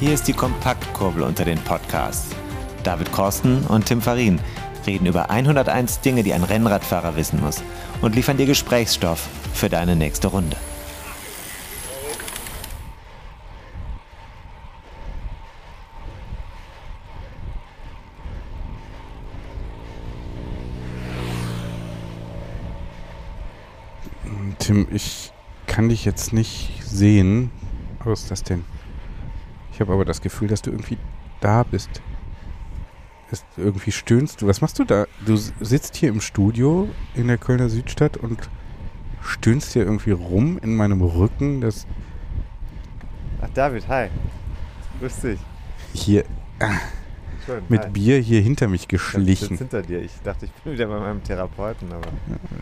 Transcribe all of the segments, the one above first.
Hier ist die Kompaktkurbel unter den Podcasts. David Korsten und Tim Farin reden über 101 Dinge, die ein Rennradfahrer wissen muss und liefern dir Gesprächsstoff für deine nächste Runde. Tim, ich kann dich jetzt nicht sehen. Was ist das denn? Ich habe aber das Gefühl, dass du irgendwie da bist. Ist, irgendwie stöhnst du. Was machst du da? Du sitzt hier im Studio in der Kölner Südstadt und stöhnst hier irgendwie rum in meinem Rücken. Das Ach, David, hi. Grüß dich. hier Schön. mit hi. Bier hier hinter mich Ich geschlichen. sitze hinter dir. Ich dachte, ich bin wieder bei meinem Therapeuten, aber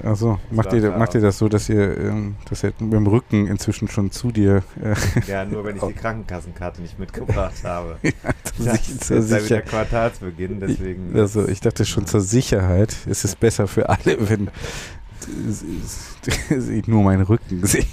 Also macht ihr, macht ihr das so, dass ihr, ähm, dass ihr mit dem Rücken inzwischen schon zu dir äh, ja, nur wenn ich die Krankenkassenkarte nicht mitgebracht habe. zur, Das ist zur ja wieder Quartalsbeginn, deswegen. Also ich dachte schon zur Sicherheit ist es besser für alle, wenn sie nur meinen Rücken sehen.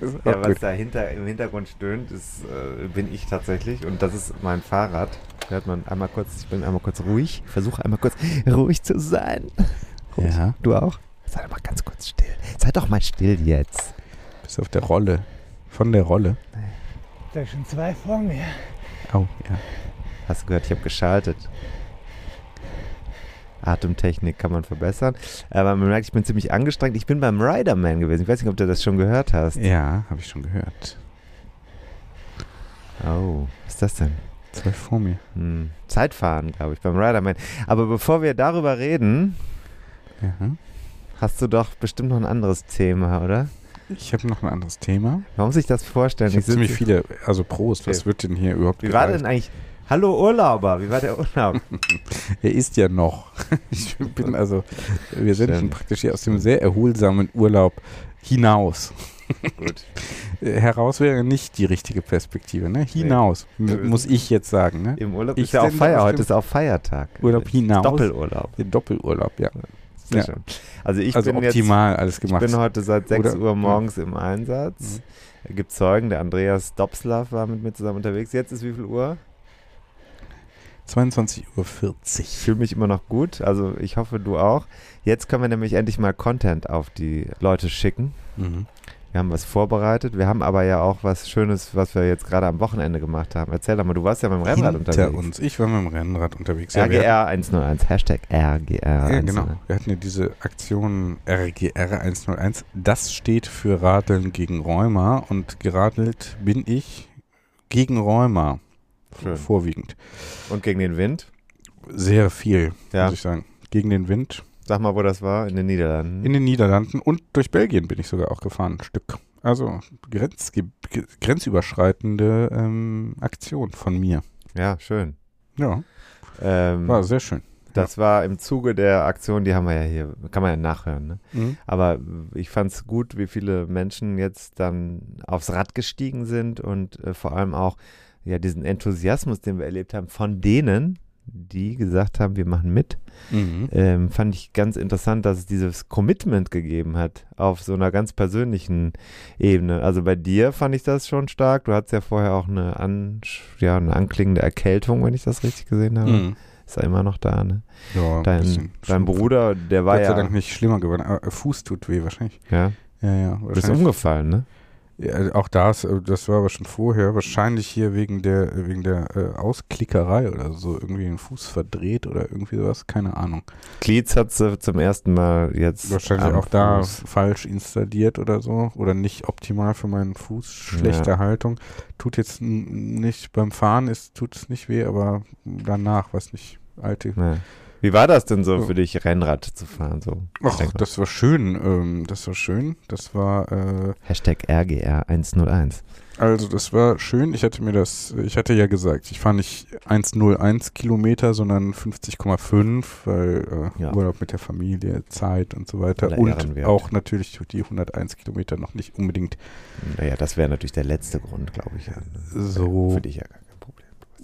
Das ist ja, was gut. dahinter im Hintergrund stöhnt, ist, äh, bin ich tatsächlich und das ist mein Fahrrad. Hört man einmal kurz, ich bin einmal kurz ruhig, versuche einmal kurz ruhig zu sein. Ruhig. Ja. Du auch? Sei doch mal ganz kurz still. Sei doch mal still jetzt. Bist auf der Rolle. Von der Rolle. Da schon zwei vor mir. Au, ja. Hast du gehört, ich habe geschaltet. Atemtechnik kann man verbessern. Aber man merkt, ich bin ziemlich angestrengt. Ich bin beim Riderman gewesen. Ich weiß nicht, ob du das schon gehört hast. Ja, habe ich schon gehört. Oh, was ist das denn? Zwei vor mir. Hm. Zeitfahren, glaube ich, beim Riderman. Aber bevor wir darüber reden, Ja. hast du doch bestimmt noch ein anderes Thema, oder? Ich habe noch ein anderes Thema. Muss sich das vorstellen. Ich habe ziemlich viele, also Prost, was Okay. wird denn hier überhaupt Wie war gereicht? denn eigentlich? Hallo Urlauber, wie war der Urlaub? Er ist ja noch. Ich bin also, wir sind schon praktisch hier aus dem sehr erholsamen Urlaub hinaus. Gut. Äh, Heraus wäre nicht die richtige Perspektive, ne? Hinaus, Wir muss ich jetzt sagen, ne? Im Urlaub Ich ist ja auch Feier. Heute ist auch Feiertag. Urlaub hinaus. Doppelurlaub. Der Doppelurlaub, ja. Sehr Ja. schön. Also ich also bin jetzt optimal alles Ich gemacht. bin heute seit 6 Oder- Uhr morgens im Einsatz. Es gibt Zeugen, der Andreas Dobslav war mit mir zusammen unterwegs. Jetzt ist wie viel Uhr? 22.40 Uhr. Ich fühle mich immer noch gut, also ich hoffe du auch. Jetzt können wir nämlich endlich mal Content auf die Leute schicken. Mhm. Wir haben was vorbereitet. Wir haben aber ja auch was Schönes, was wir jetzt gerade am Wochenende gemacht haben. Erzähl doch mal, du warst ja mit dem Rennrad Hinter unterwegs. uns. Ich war mit dem Rennrad unterwegs. Ja, RGR 101, Hashtag RGR hatten, ja, 101. genau. Wir hatten ja diese Aktion RGR 101. Das steht für Radeln gegen Rheuma und geradelt bin ich gegen Rheuma. Schön. Vorwiegend. Und gegen den Wind? Sehr viel, Ja. muss ich sagen. Gegen den Wind. Sag mal, wo das war? In den Niederlanden. In den Niederlanden und durch Belgien bin ich sogar auch gefahren, ein Stück. Also Grenz, grenzüberschreitende ähm, Aktion von mir. ja, schön. Ja, Ähm, war sehr schön. Das war im Zuge der Aktion, die haben wir ja hier, kann man ja nachhören. Ne? Mhm. Aber ich fand es gut, wie viele Menschen jetzt dann aufs Rad gestiegen sind und äh, vor allem auch ja diesen Enthusiasmus, den wir erlebt haben, von denen, die gesagt haben, wir machen mit, Mhm. ähm, fand ich ganz interessant, dass es dieses Commitment gegeben hat auf so einer ganz persönlichen Ebene. Also bei dir fand ich das schon stark. Du hattest ja vorher auch eine, an, ja, eine anklingende Erkältung, wenn ich das richtig gesehen habe. Mhm. Ist ja immer noch da, ne? Ja, ein Dein, dein. Bruder, der war Gott sei ja, Dank nicht schlimmer geworden. Aber äh, Fuß tut weh wahrscheinlich. ja, Ja, ja. du bist umgefallen, ne? Ja, auch das, äh, das war aber schon vorher. Wahrscheinlich hier wegen der wegen der äh, Ausklickerei oder so. Irgendwie den Fuß verdreht oder irgendwie sowas. Keine Ahnung. Glieds hat sie zum ersten Mal jetzt. Wahrscheinlich auch da Fuß. falsch installiert oder so. Oder nicht optimal für meinen Fuß. Schlechte Ja. Haltung. Tut jetzt nicht beim Fahren, ist tut es nicht weh, aber danach, weiß nicht, alte. Ja. Wie war das denn so für dich, Rennrad zu fahren? So? Ach, das war schön. Ähm, das war schön. Das war äh, Hashtag RGR 101. Also das war schön. Ich hatte mir das, ich hatte ja gesagt, ich fahre nicht 1,01 Kilometer, sondern 50,5, weil äh, Ja. Urlaub mit der Familie, Zeit und so weiter. Und auch natürlich die 101 Kilometer noch nicht unbedingt Naja, das wäre natürlich der letzte Grund, glaube ich. Ja. so. Für dich ja gar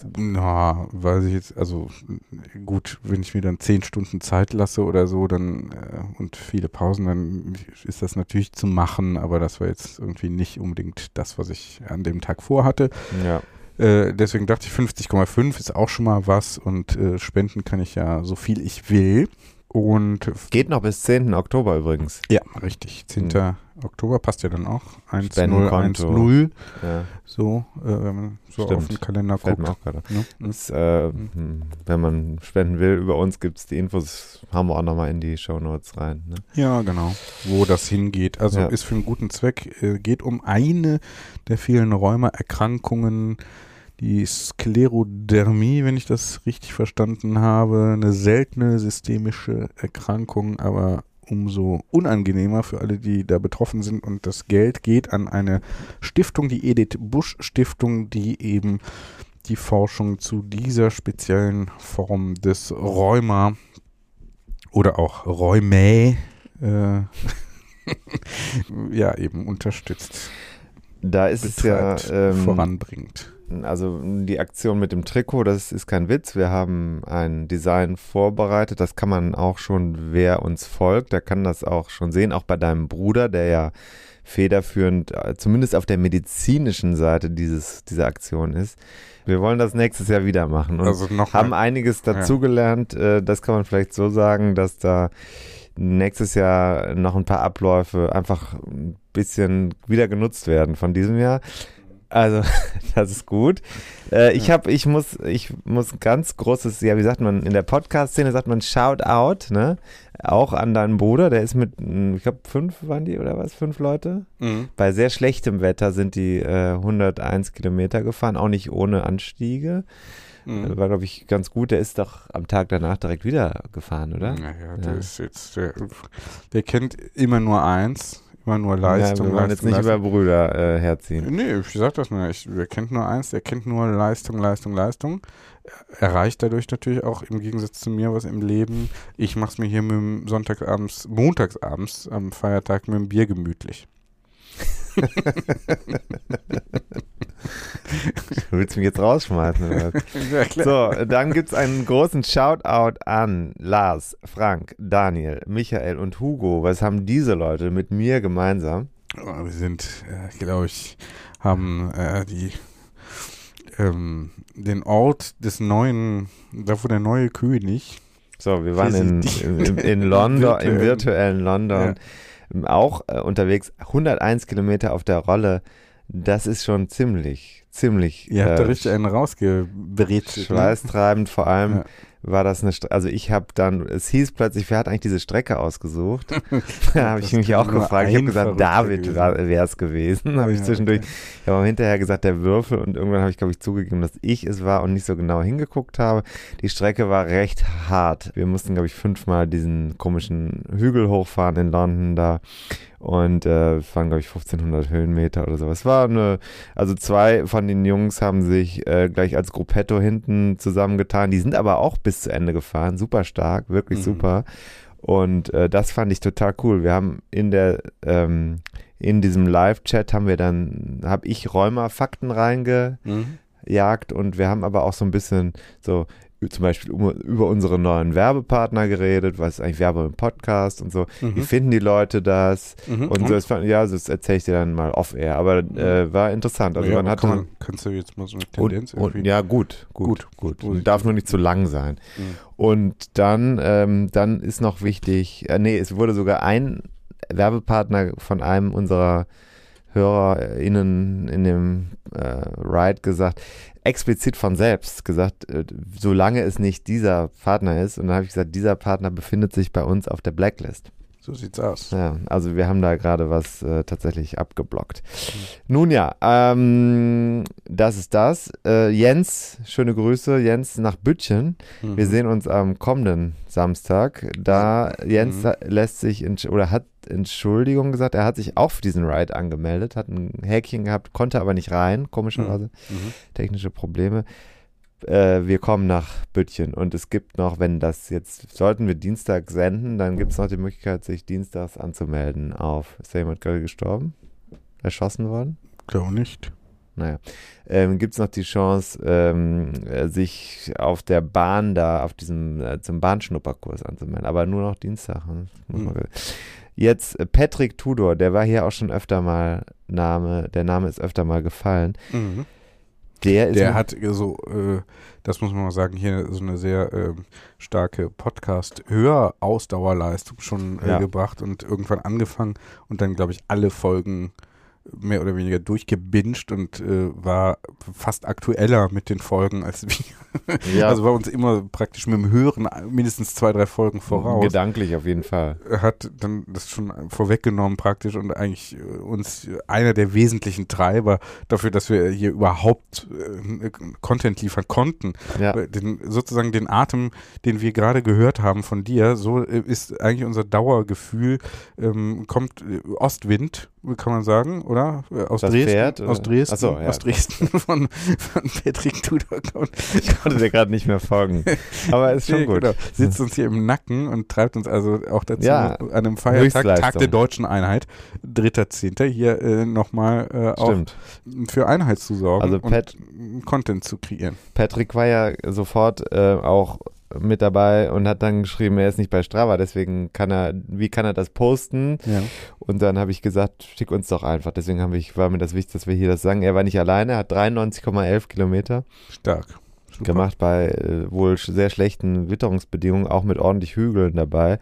kein Problem. Na, weiß ich jetzt, also gut, wenn ich mir dann 10 Stunden Zeit lasse oder so, dann äh, und viele Pausen, dann ist das natürlich zu machen, aber das war jetzt irgendwie nicht unbedingt das, was ich an dem Tag vorhatte. Ja. Äh, deswegen dachte ich, 50,5 ist auch schon mal was und äh, spenden kann ich ja so viel ich will. Und Geht noch bis 10. Oktober übrigens. ja, richtig. 10. Mhm. Oktober passt ja dann auch. 1 0 Spendenkonto. 1 0 Ja, So, äh, wenn man so Stimmt. auf den Kalender fällt guckt. mir auch gerade. Ne? Mhm. Das, äh, hm, wenn man spenden will, über uns gibt es die Infos, haben wir auch nochmal in die Shownotes rein. Ne? Ja, genau. Wo das hingeht. Also Ja. ist für einen guten Zweck. Äh, geht um eine der vielen Rheumaerkrankungen, die Sklerodermie, wenn ich das richtig verstanden habe. Eine seltene systemische Erkrankung, aber umso unangenehmer für alle, die da betroffen sind. Und das Geld geht an eine Stiftung, die Edith Busch Stiftung, die eben die Forschung zu dieser speziellen Form des Rheuma oder auch Rheumä äh, ja eben unterstützt, Da ist es ja betreibt, ähm, voranbringt. Also die Aktion mit dem Trikot, das ist kein Witz. Wir haben ein Design vorbereitet. Das kann man auch schon, wer uns folgt, der kann das auch schon sehen. Auch bei deinem Bruder, der ja federführend, äh, zumindest auf der medizinischen Seite dieses, dieser Aktion ist. Wir wollen das nächstes Jahr wieder machen und Also noch haben einiges dazugelernt. Äh, Das kann man vielleicht so sagen, dass da nächstes Jahr noch ein paar Abläufe einfach ein bisschen wieder genutzt werden von diesem Jahr. Also, das ist gut. Äh, ich habe, ich muss, ich muss ein ganz großes, ja, wie sagt man, in der Podcast-Szene sagt man Shout out, ne? Auch an deinen Bruder, der ist mit, mm, ich glaube, fünf waren die oder was? Fünf Leute? Mhm. Bei sehr schlechtem Wetter sind die äh, 101 Kilometer gefahren, auch nicht ohne Anstiege. Mhm. War, glaube ich, ganz gut. Der ist doch am Tag danach direkt wieder gefahren, oder? Naja, der Ja. ist jetzt, der, der kennt immer nur eins, immer nur Leistung. ja, wir wollen jetzt nicht Leistung. über Brüder äh, herziehen. Nee, ich sag das nur. Ich, der kennt nur eins, der kennt nur Leistung, Leistung, Leistung. Erreicht dadurch natürlich auch im Gegensatz zu mir was im Leben. Ich mach's mir hier mit dem Sonntagsabends, montagsabends am Feiertag mit dem Bier gemütlich. Du willst mich jetzt rausschmeißen, oder was? ja. So, dann gibt es einen großen Shoutout an Lars, Frank, Daniel, Michael und Hugo. Was haben diese Leute mit mir gemeinsam? Oh, Wir sind, äh, glaube ich, haben äh, die ähm, den Ort des neuen, da wo der neue König So, wir waren in, in, in, in London, im virtuellen London, auch äh, unterwegs. 101 Kilometer auf der Rolle. Das ist schon ziemlich, ziemlich Ihr habt da äh, richtig einen rausgebrezelt. Ne? schweißtreibend. Vor allem Ja. War das eine, Stre also ich habe dann, es hieß plötzlich, wer hat eigentlich diese Strecke ausgesucht? da habe ich mich auch gefragt. Ich habe gesagt, David wäre es gewesen. habe ich zwischendurch, okay. ich habe hinterher gesagt, der Würfel und irgendwann habe ich, glaube ich, zugegeben, dass ich es war und nicht so genau hingeguckt habe. Die Strecke war recht hart. Wir mussten, glaube ich, fünfmal diesen komischen Hügel hochfahren in London da. Und äh, waren, glaube ich, 1500 Höhenmeter oder so. Es war eine, also zwei von den Jungs haben sich äh, gleich als Gruppetto hinten zusammengetan. Die sind aber auch bis zu Ende gefahren. Super stark, wirklich Mhm. super. Und äh, das fand ich total cool. Wir haben in der, ähm, in diesem Live-Chat haben wir dann, habe ich Rheuma-Fakten reingejagt Mhm. und wir haben aber auch so ein bisschen so zum Beispiel um, über unsere neuen Werbepartner geredet, was ist eigentlich Werbe im Podcast und so. Wie Mhm. finden die Leute das? Mhm. Und so, das, fand- ja, das erzähle ich dir dann mal off-air, aber äh, war interessant. Also ja, man hat kann man, kannst du jetzt mal so eine Tendenz und, und, irgendwie? ja, gut, gut, Gut, gut. Darf nur nicht zu lang sein. Mhm. Und dann, ähm, dann ist noch wichtig, äh, nee, es wurde sogar ein Werbepartner von einem unserer HörerInnen in dem äh, Ride gesagt, explizit von selbst gesagt, äh, solange es nicht dieser Partner ist. Und dann habe ich gesagt, dieser Partner befindet sich bei uns auf der Blacklist. So sieht's aus. Ja, also wir haben da gerade was äh, tatsächlich abgeblockt. Nun ja, ähm, das ist das. Äh, Jens, schöne Grüße, Jens nach Bütchen. Mhm. Wir sehen uns am kommenden Samstag. Da Jens Mhm. lässt sich entsch- oder hat Entschuldigung gesagt, er hat sich auch für diesen Ride angemeldet, hat ein Häkchen gehabt, konnte aber nicht rein, komischerweise, Mhm. technische Probleme. Äh, wir kommen nach Bütchen und es gibt noch, wenn das jetzt, sollten wir Dienstag senden, dann gibt es noch die Möglichkeit, sich dienstags anzumelden auf, ist da jemand gerade gestorben? Erschossen worden? Glaube nicht. Naja, ähm, gibt es noch die Chance, ähm, äh, sich auf der Bahn da, auf diesem, äh, zum Bahnschnupperkurs anzumelden, aber nur noch Dienstag. ne? Muss man Hm. Jetzt äh, Patrick Tudor, der war hier auch schon öfter mal Name, der Name ist öfter mal gefallen. Mhm. Der ist Der hat so, äh, das muss man mal sagen, hier so eine sehr ähm, starke Podcast-Hörausdauerleistung schon äh, Ja. gebracht und irgendwann angefangen und dann, glaube ich, alle Folgen mehr oder weniger durchgebinged und äh, war fast aktueller mit den Folgen als wir. ja, Also war uns immer praktisch mit dem Hören mindestens zwei, drei Folgen voraus. gedanklich auf jeden Fall. hat dann das schon vorweggenommen praktisch und eigentlich äh, uns einer der wesentlichen Treiber dafür, dass wir hier überhaupt äh, Content liefern konnten. Ja, Weil Den, sozusagen den Atem, den wir gerade gehört haben von dir, so äh, ist eigentlich unser Dauergefühl, ähm, kommt äh, Ostwind, kann man sagen, oder? Aus Das Dresden. Pferd, oder? aus Dresden, Ach so, ja. aus Dresden von, von Patrick Tudor. ich konnte dir gerade nicht mehr folgen. Aber ist schon Nee, gut. Genau. Sitzt uns hier im Nacken und treibt uns also auch dazu Ja, an einem Feiertag, Tag der deutschen Einheit, 3.10. hier äh, nochmal äh, auch für Einheit zu sorgen Also Pat- und Content zu kreieren. Patrick war ja sofort äh, auch mit dabei und hat dann geschrieben, er ist nicht bei Strava, deswegen kann er, wie kann er das posten? Ja. Und dann habe ich gesagt, schick uns doch einfach. Deswegen ich, war mir das wichtig, dass wir hier das sagen. Er war nicht alleine, er hat 93,11 Kilometer Stark. Super. gemacht bei äh, wohl sehr schlechten Witterungsbedingungen, auch mit ordentlich Hügeln dabei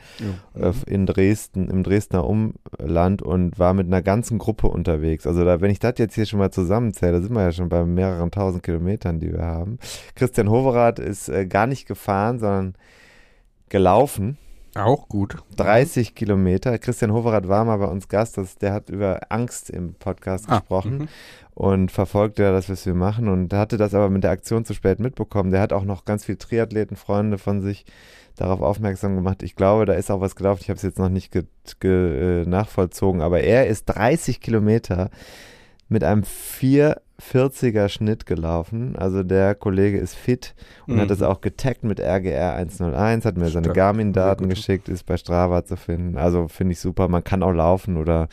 Ja. äh, in Dresden, im Dresdner Umland und war mit einer ganzen Gruppe unterwegs. Also da, wenn ich das jetzt hier schon mal zusammenzähle, sind wir ja schon bei mehreren tausend Kilometern, die wir haben. Christian Hoverath ist äh, gar nicht gefahren, sondern gelaufen. Auch gut. 30 Kilometer. Christian Hoverath war mal bei uns Gast, das, der hat über Angst im Podcast Ah, gesprochen mhm. Und verfolgt ja das, was wir machen und hatte das aber mit der Aktion zu spät mitbekommen. Der hat auch noch ganz viele Triathletenfreunde von sich darauf aufmerksam gemacht. Ich glaube, da ist auch was gelaufen. Ich habe es jetzt noch nicht äh, nachvollzogen, aber er ist 30 Kilometer mit einem 440er Schnitt gelaufen. Also der Kollege ist fit und hat Mhm. das auch getaggt mit RGR 101, hat mir seine. Garmin-Daten geschickt, ist bei Strava zu finden. Also finde ich super. Man kann auch laufen oder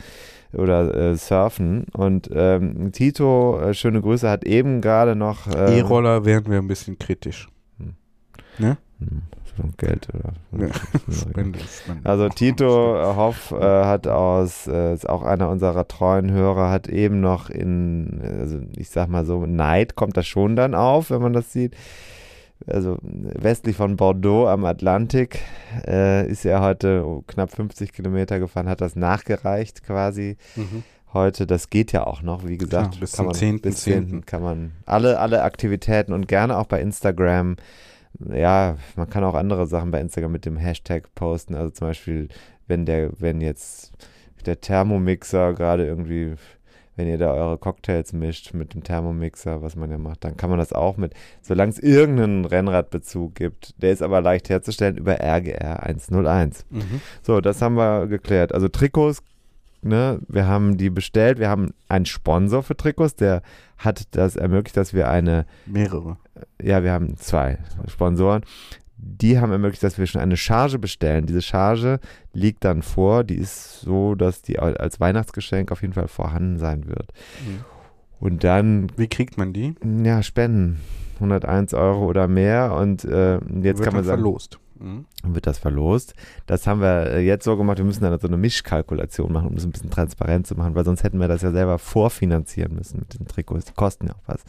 oder äh, surfen. Und ähm, Tito, äh, schöne Grüße, hat eben gerade noch äh, E-Roller wären wir ein bisschen kritisch. hm, so Geld oder Ja. Also Tito äh, Hoff äh, hat aus, äh, ist auch einer unserer treuen Hörer, hat eben noch in, also ich sag mal so, Neid kommt das schon dann auf, wenn man das sieht. Also westlich von Bordeaux am Atlantik äh, ist er heute knapp 50 Kilometer gefahren, hat das nachgereicht quasi Mhm. heute. Das geht ja auch noch, wie gesagt. Klar, bis kann zum man, 10.10.. Bis 10. kann man alle, alle Aktivitäten und gerne auch bei Instagram. Ja, man kann auch andere Sachen bei Instagram mit dem Hashtag posten. Also zum Beispiel, wenn der, wenn jetzt der Thermomixer gerade irgendwie, wenn ihr da eure Cocktails mischt mit dem Thermomixer, was man ja macht, dann kann man das auch mit, solange es irgendeinen Rennradbezug gibt. Der ist aber leicht herzustellen über RGR 101. Mhm. So, das haben wir geklärt. Also Trikots, ne, wir haben die bestellt. Wir haben einen Sponsor für Trikots, der hat das ermöglicht, dass wir eine, Mehrere. ja, wir haben zwei Sponsoren. Die haben ermöglicht, dass wir schon eine Charge bestellen. Diese Charge liegt dann vor. Die ist so, dass die als Weihnachtsgeschenk auf jeden Fall vorhanden sein wird. Mhm. Und dann, Wie kriegt man die? ja, Spenden. 101 Euro oder mehr. Und äh, jetzt Wird kann man dann sagen, verlost. Mhm. wird das verlost. Das haben wir äh, jetzt so gemacht, wir müssen dann so eine Mischkalkulation machen, um das ein bisschen transparent zu machen, weil sonst hätten wir das ja selber vorfinanzieren müssen mit den Trikots. Die kosten ja auch was.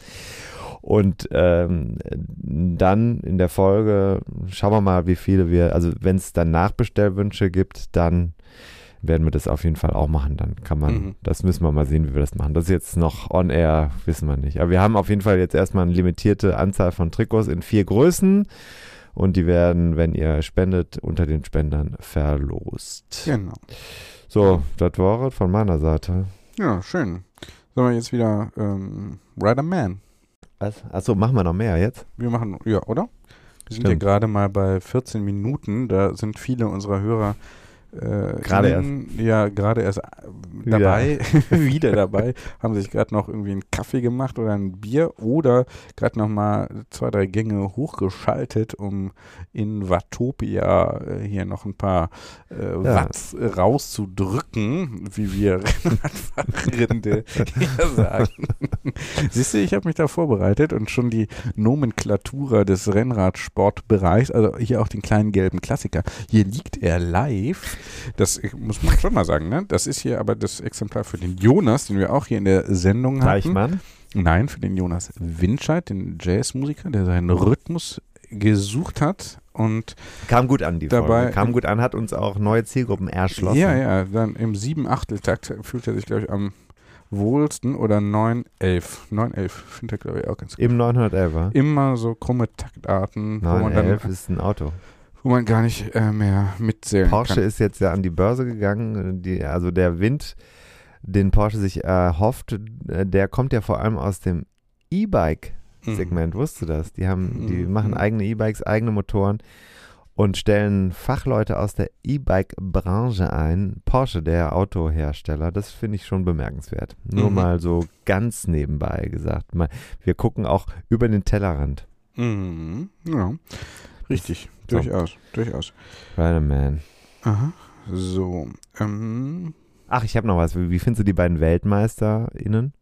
Und ähm, dann in der Folge schauen wir mal, wie viele wir, also wenn es dann Nachbestellwünsche gibt, dann werden wir das auf jeden Fall auch machen. Dann kann man, Mhm. das müssen wir mal sehen, wie wir das machen. Das ist jetzt noch on air, wissen wir nicht. Aber wir haben auf jeden Fall jetzt erstmal eine limitierte Anzahl von Trikots in vier Größen. Und die werden, wenn ihr spendet, unter den Spendern verlost. Genau. So, das war es von meiner Seite. Ja, schön. Sollen wir jetzt wieder ähm, Rider Man? Was? Achso, machen wir noch mehr jetzt? Wir machen, ja, oder? Wir sind ja gerade mal bei 14 Minuten. Da sind viele unserer Hörer äh, Gerade innen- Ja, gerade erst äh, dabei, wieder dabei, haben sich gerade noch irgendwie einen Kaffee gemacht oder ein Bier oder gerade noch mal zwei, drei Gänge hochgeschaltet, um in Watopia äh, hier noch ein paar äh, Ja. Watts rauszudrücken, wie wir Radfahrende hier sagen. Siehst du, ich habe mich da vorbereitet und schon die Nomenklatura des Rennradsportbereichs, also hier auch den kleinen gelben Klassiker. Hier liegt er live Das muss man schon mal sagen, ne? Das ist hier aber das Exemplar für den Jonas, den wir auch hier in der Sendung hatten. Deichmann? Nein, für den Jonas Winscheid, den Jazzmusiker, der seinen Rhythmus gesucht hat und Kam gut an, die Dabei- Folge. Kam gut an, hat uns auch neue Zielgruppen erschlossen. ja, ja, dann im sieben Achteltakt fühlt er sich, glaube ich, am wohlsten oder 911. 911 findet er, glaube ich, auch ganz gut. Im 911er. Immer so krumme Taktarten, wo man, 911 dann, ist ein Auto. Wo man gar nicht äh, mehr mitzählen Porsche kann. ist jetzt ja an die Börse gegangen. Die, also der Wind, den Porsche sich erhofft, äh, der kommt ja vor allem aus dem E-Bike-Segment. Wusstest du das? Die haben, die Mhm. machen eigene E-Bikes, eigene Motoren und stellen Fachleute aus der E-Bike-Branche ein. Porsche, der Autohersteller, das finde ich schon bemerkenswert. Nur Mhm. mal so ganz nebenbei gesagt. Mal, wir gucken auch über den Tellerrand. Mhm. Ja, richtig, So. durchaus, durchaus. Right, man. Aha. So, ähm, Ach, ich habe noch was. Wie, wie findest du die beiden WeltmeisterInnen?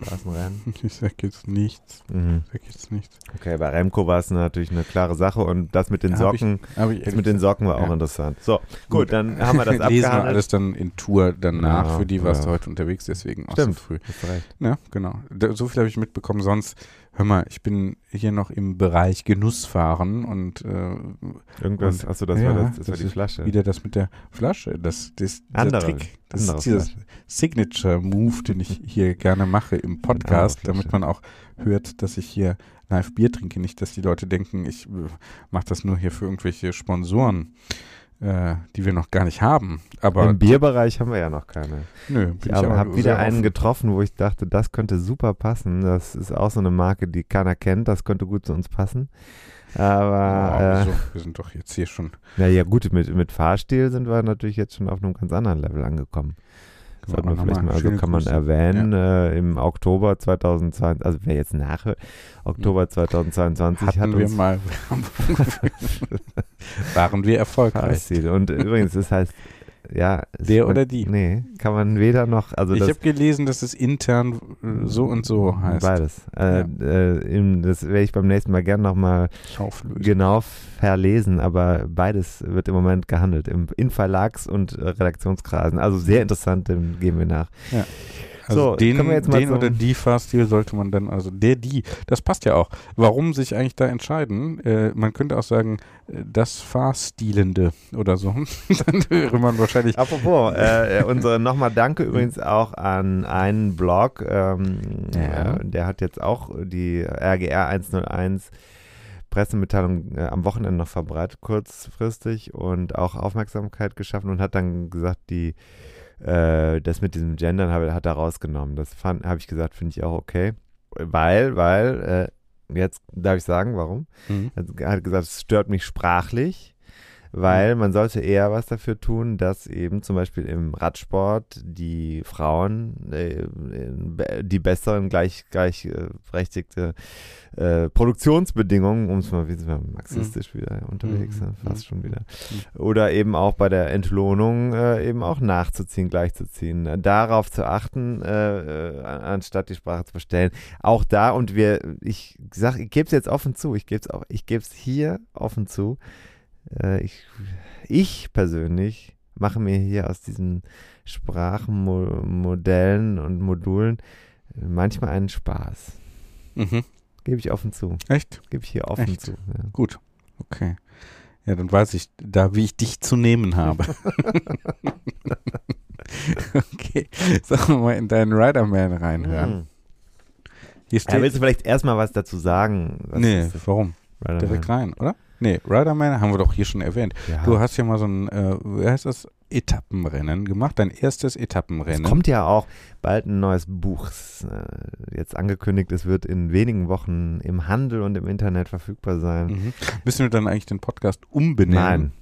Straßenrennen. ich sag jetzt nichts, Mhm. sag jetzt nichts. Okay, bei Remco war es natürlich eine klare Sache und das mit den Hab ich- Socken, Aber ich das mit den Socken war auch Ja. interessant. So, gut, dann haben wir das Lesen wir abgehandelt. alles dann in Tour danach. Ja, Für die warst du ja. heute unterwegs, deswegen auch Stimmt. so früh. Hast recht. Ja, genau. So viel habe ich mitbekommen. Sonst, hör mal, ich bin hier noch im Bereich Genussfahren und äh, Irgendwas, Und- achso, das ja, war, das, das war das die ist Flasche. wieder das mit der Flasche. Das, das, dieser Andere- Trick. Das ist dieser. Signature-Move, den ich hier gerne mache im Podcast, damit man auch hört, dass ich hier live Bier trinke. Nicht, dass die Leute denken, ich äh, mache das nur hier für irgendwelche Sponsoren, äh, die wir noch gar nicht haben. Aber Im Bierbereich haben wir ja noch keine. nö, bin Ich habe hab wieder einen offen. getroffen, wo ich dachte, das könnte super passen. Das ist auch so eine Marke, die keiner kennt. Das könnte gut zu uns passen. Aber, Oh, äh, wir sind doch jetzt hier schon. na ja, gut, mit, mit Fahrstil sind wir natürlich jetzt schon auf einem ganz anderen Level angekommen. Sollten wir Auch vielleicht mal, also kann man Grüße. erwähnen, äh, im Oktober 2022, also wer jetzt nachhört, Oktober 2022 Hatten hat wir uns mal, waren wir erfolgreich. Und übrigens, das heißt, ja. Der oder die? Nee, kann man weder noch, also ich habe gelesen, dass es intern äh, so und so heißt. beides. Äh, äh, im, das werde ich beim nächsten Mal gern nochmal genau verlesen, aber beides wird im Moment gehandelt, im, in Verlags- und Redaktionskreisen. Also sehr interessant, dem gehen wir nach. Also So, den, können wir jetzt mal den oder die Fahrstil sollte man dann, also der, die, das passt ja auch. Warum sich eigentlich da entscheiden? Äh, man könnte auch sagen, äh, das Fahrstilende oder so. dann wäre man wahrscheinlich. Apropos, äh, unsere nochmal Danke übrigens auch an einen Blog, ähm, Ja. äh, der hat jetzt auch die RGR 101 Pressemitteilung äh, am Wochenende noch verbreitet, kurzfristig und auch Aufmerksamkeit geschaffen und hat dann gesagt, die äh, das mit diesem Gendern habe, hat er rausgenommen. Das habe ich gesagt, finde ich auch okay, weil, weil äh, jetzt darf ich sagen, warum? Mhm. Er hat gesagt, es stört mich sprachlich, weil man sollte eher was dafür tun, dass eben zum Beispiel im Radsport die Frauen äh, die besseren, gleich, gleichberechtigte äh, Produktionsbedingungen, um es mal, wie sind wir marxistisch wieder unterwegs, Mhm. ne? fast schon wieder, Mhm. oder eben auch bei der Entlohnung äh, eben auch nachzuziehen, gleichzuziehen, äh, darauf zu achten, äh, äh, anstatt die Sprache zu verstellen. Auch da und wir, ich sag, ich gebe es jetzt offen zu, ich gebe es auch, ich gebe es hier offen zu. Äh, ich, ich persönlich mache mir hier aus diesen Sprachmodellen und Modulen äh, manchmal einen Spaß. Mhm. Gebe ich offen zu. Echt? Gebe ich hier offen Echt? zu. Ja. Gut. Okay. Ja, dann weiß ich da, wie ich dich zu nehmen habe. okay. Sollen wir mal in deinen Riderman reinhören? Mhm. Hier Ja, steht. willst du vielleicht erstmal was dazu sagen? Was nee, warum? Riderman? Direkt rein, oder? Nee, Riderman haben wir doch hier schon erwähnt. Ja. Du hast ja mal so ein, äh, wie heißt das, Etappenrennen gemacht, dein erstes Es Etappenrennen. kommt ja auch bald ein neues Buch. Es, äh, Jetzt angekündigt, es wird in wenigen Wochen im Handel und im Internet verfügbar sein. Mhm. Müssen wir dann eigentlich den Podcast umbenennen? Nein.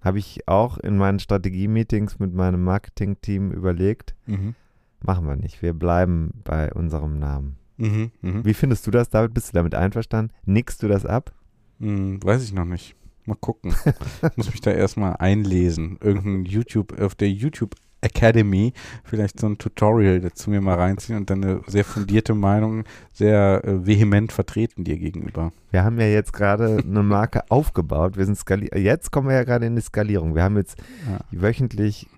Habe ich auch in meinen Strategie-Meetings mit meinem Marketing-Team überlegt. Mhm. Machen wir nicht. Wir bleiben bei unserem Namen. Mhm. Mhm. Wie findest du das, David? Bist du damit einverstanden? Nickst du das ab? Hm, weiß ich noch nicht. Mal gucken. ich muss mich da erstmal einlesen. Irgendein YouTube, auf der YouTube Academy vielleicht so ein Tutorial dazu mir mal reinziehen und dann eine sehr fundierte Meinung sehr äh, vehement vertreten dir gegenüber. Wir haben ja jetzt gerade eine Marke aufgebaut. Wir sind skali jetzt kommen wir ja gerade in die Skalierung. Wir haben jetzt Ja. wöchentlich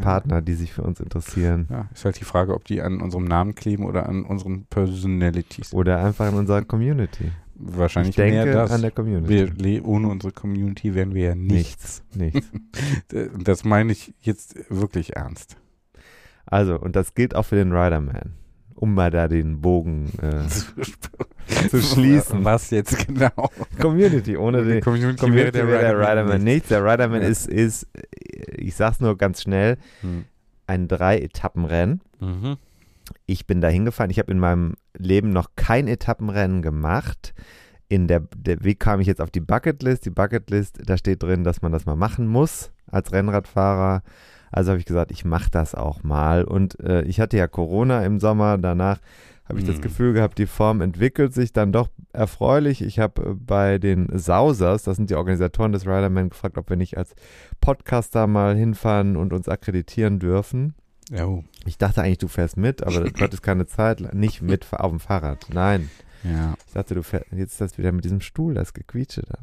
Partner, die sich für uns interessieren. Ja, ist halt die Frage, ob die an unserem Namen kleben oder an unseren Personalities. Oder einfach in unserer Community. Wahrscheinlich ich denke mehr das. an der Community. wir, ohne unsere Community wären wir ja nichts. Nichts. Äh, Das meine ich jetzt wirklich ernst. Also, und das gilt auch für den Riderman. Um mal da den Bogen äh, zu schließen. Was jetzt genau? Community, ohne Die die Community, Community wäre der Riderman. nichts. Der Riderman Ja. ist, ist, ich sag's nur ganz schnell, Hm. ein Drei-Etappen-Rennen. Mhm. Ich bin da hingefahren. Ich habe in meinem Leben noch kein Etappenrennen gemacht. In der, der, wie kam ich jetzt auf die Bucketlist? Die Bucketlist, da steht drin, dass man das mal machen muss als Rennradfahrer. Also habe ich gesagt, ich mache das auch mal. Und äh, ich hatte ja Corona im Sommer. Danach habe ich das Mhm. Gefühl gehabt, die Form entwickelt sich dann doch erfreulich. Ich habe äh, bei den Sausers, das sind die Organisatoren des Riderman, gefragt, ob wir nicht als Podcaster mal hinfahren und uns akkreditieren dürfen. Ja, oh. Ich dachte eigentlich, du fährst mit, aber du hattest keine Zeit. Nicht mit auf dem Fahrrad. Nein. ja. Ich dachte, du fährst. Jetzt ist das wieder mit diesem Stuhl, das Gequietsche da.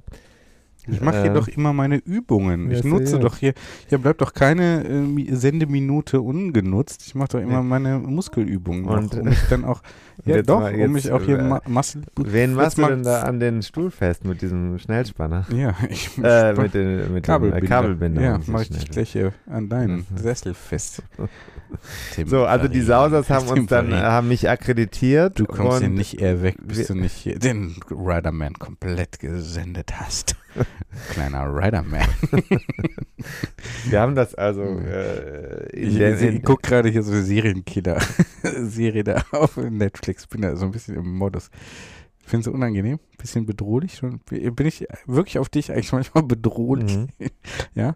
Ich mache hier Ähm, doch immer meine Übungen. ja, Ich nutze sehr. doch hier, hier bleibt doch keine äh, Mi- Sendeminute ungenutzt. Ich mache doch immer Ja. meine Muskelübungen, Und- um mich dann auch, ja jetzt doch, mal- um jetzt, mich auch hier äh, Muscle, Wen jetzt machst du denn da an den Stuhl fest mit diesem Schnellspanner? Ja, ich Äh, mit, den, mit Kabelbinder. dem äh, Kabelbinder. Ja, mache ich dich gleich hier an deinen Mhm. Sessel fest. So, also die. Sausers haben uns dann, äh, haben mich akkreditiert. Du kommst hier nicht eher weg, bis du nicht hier den Riderman komplett gesendet hast. Kleiner Riderman. Wir haben das also Mhm. äh, Ich, ich, ich gucke gerade hier so Serienkiller-Serie da auf Netflix. Bin da so ein bisschen im Modus. Findest du unangenehm? Bisschen bedrohlich schon? Bin ich wirklich auf dich eigentlich manchmal bedrohlich? Mhm. Ja?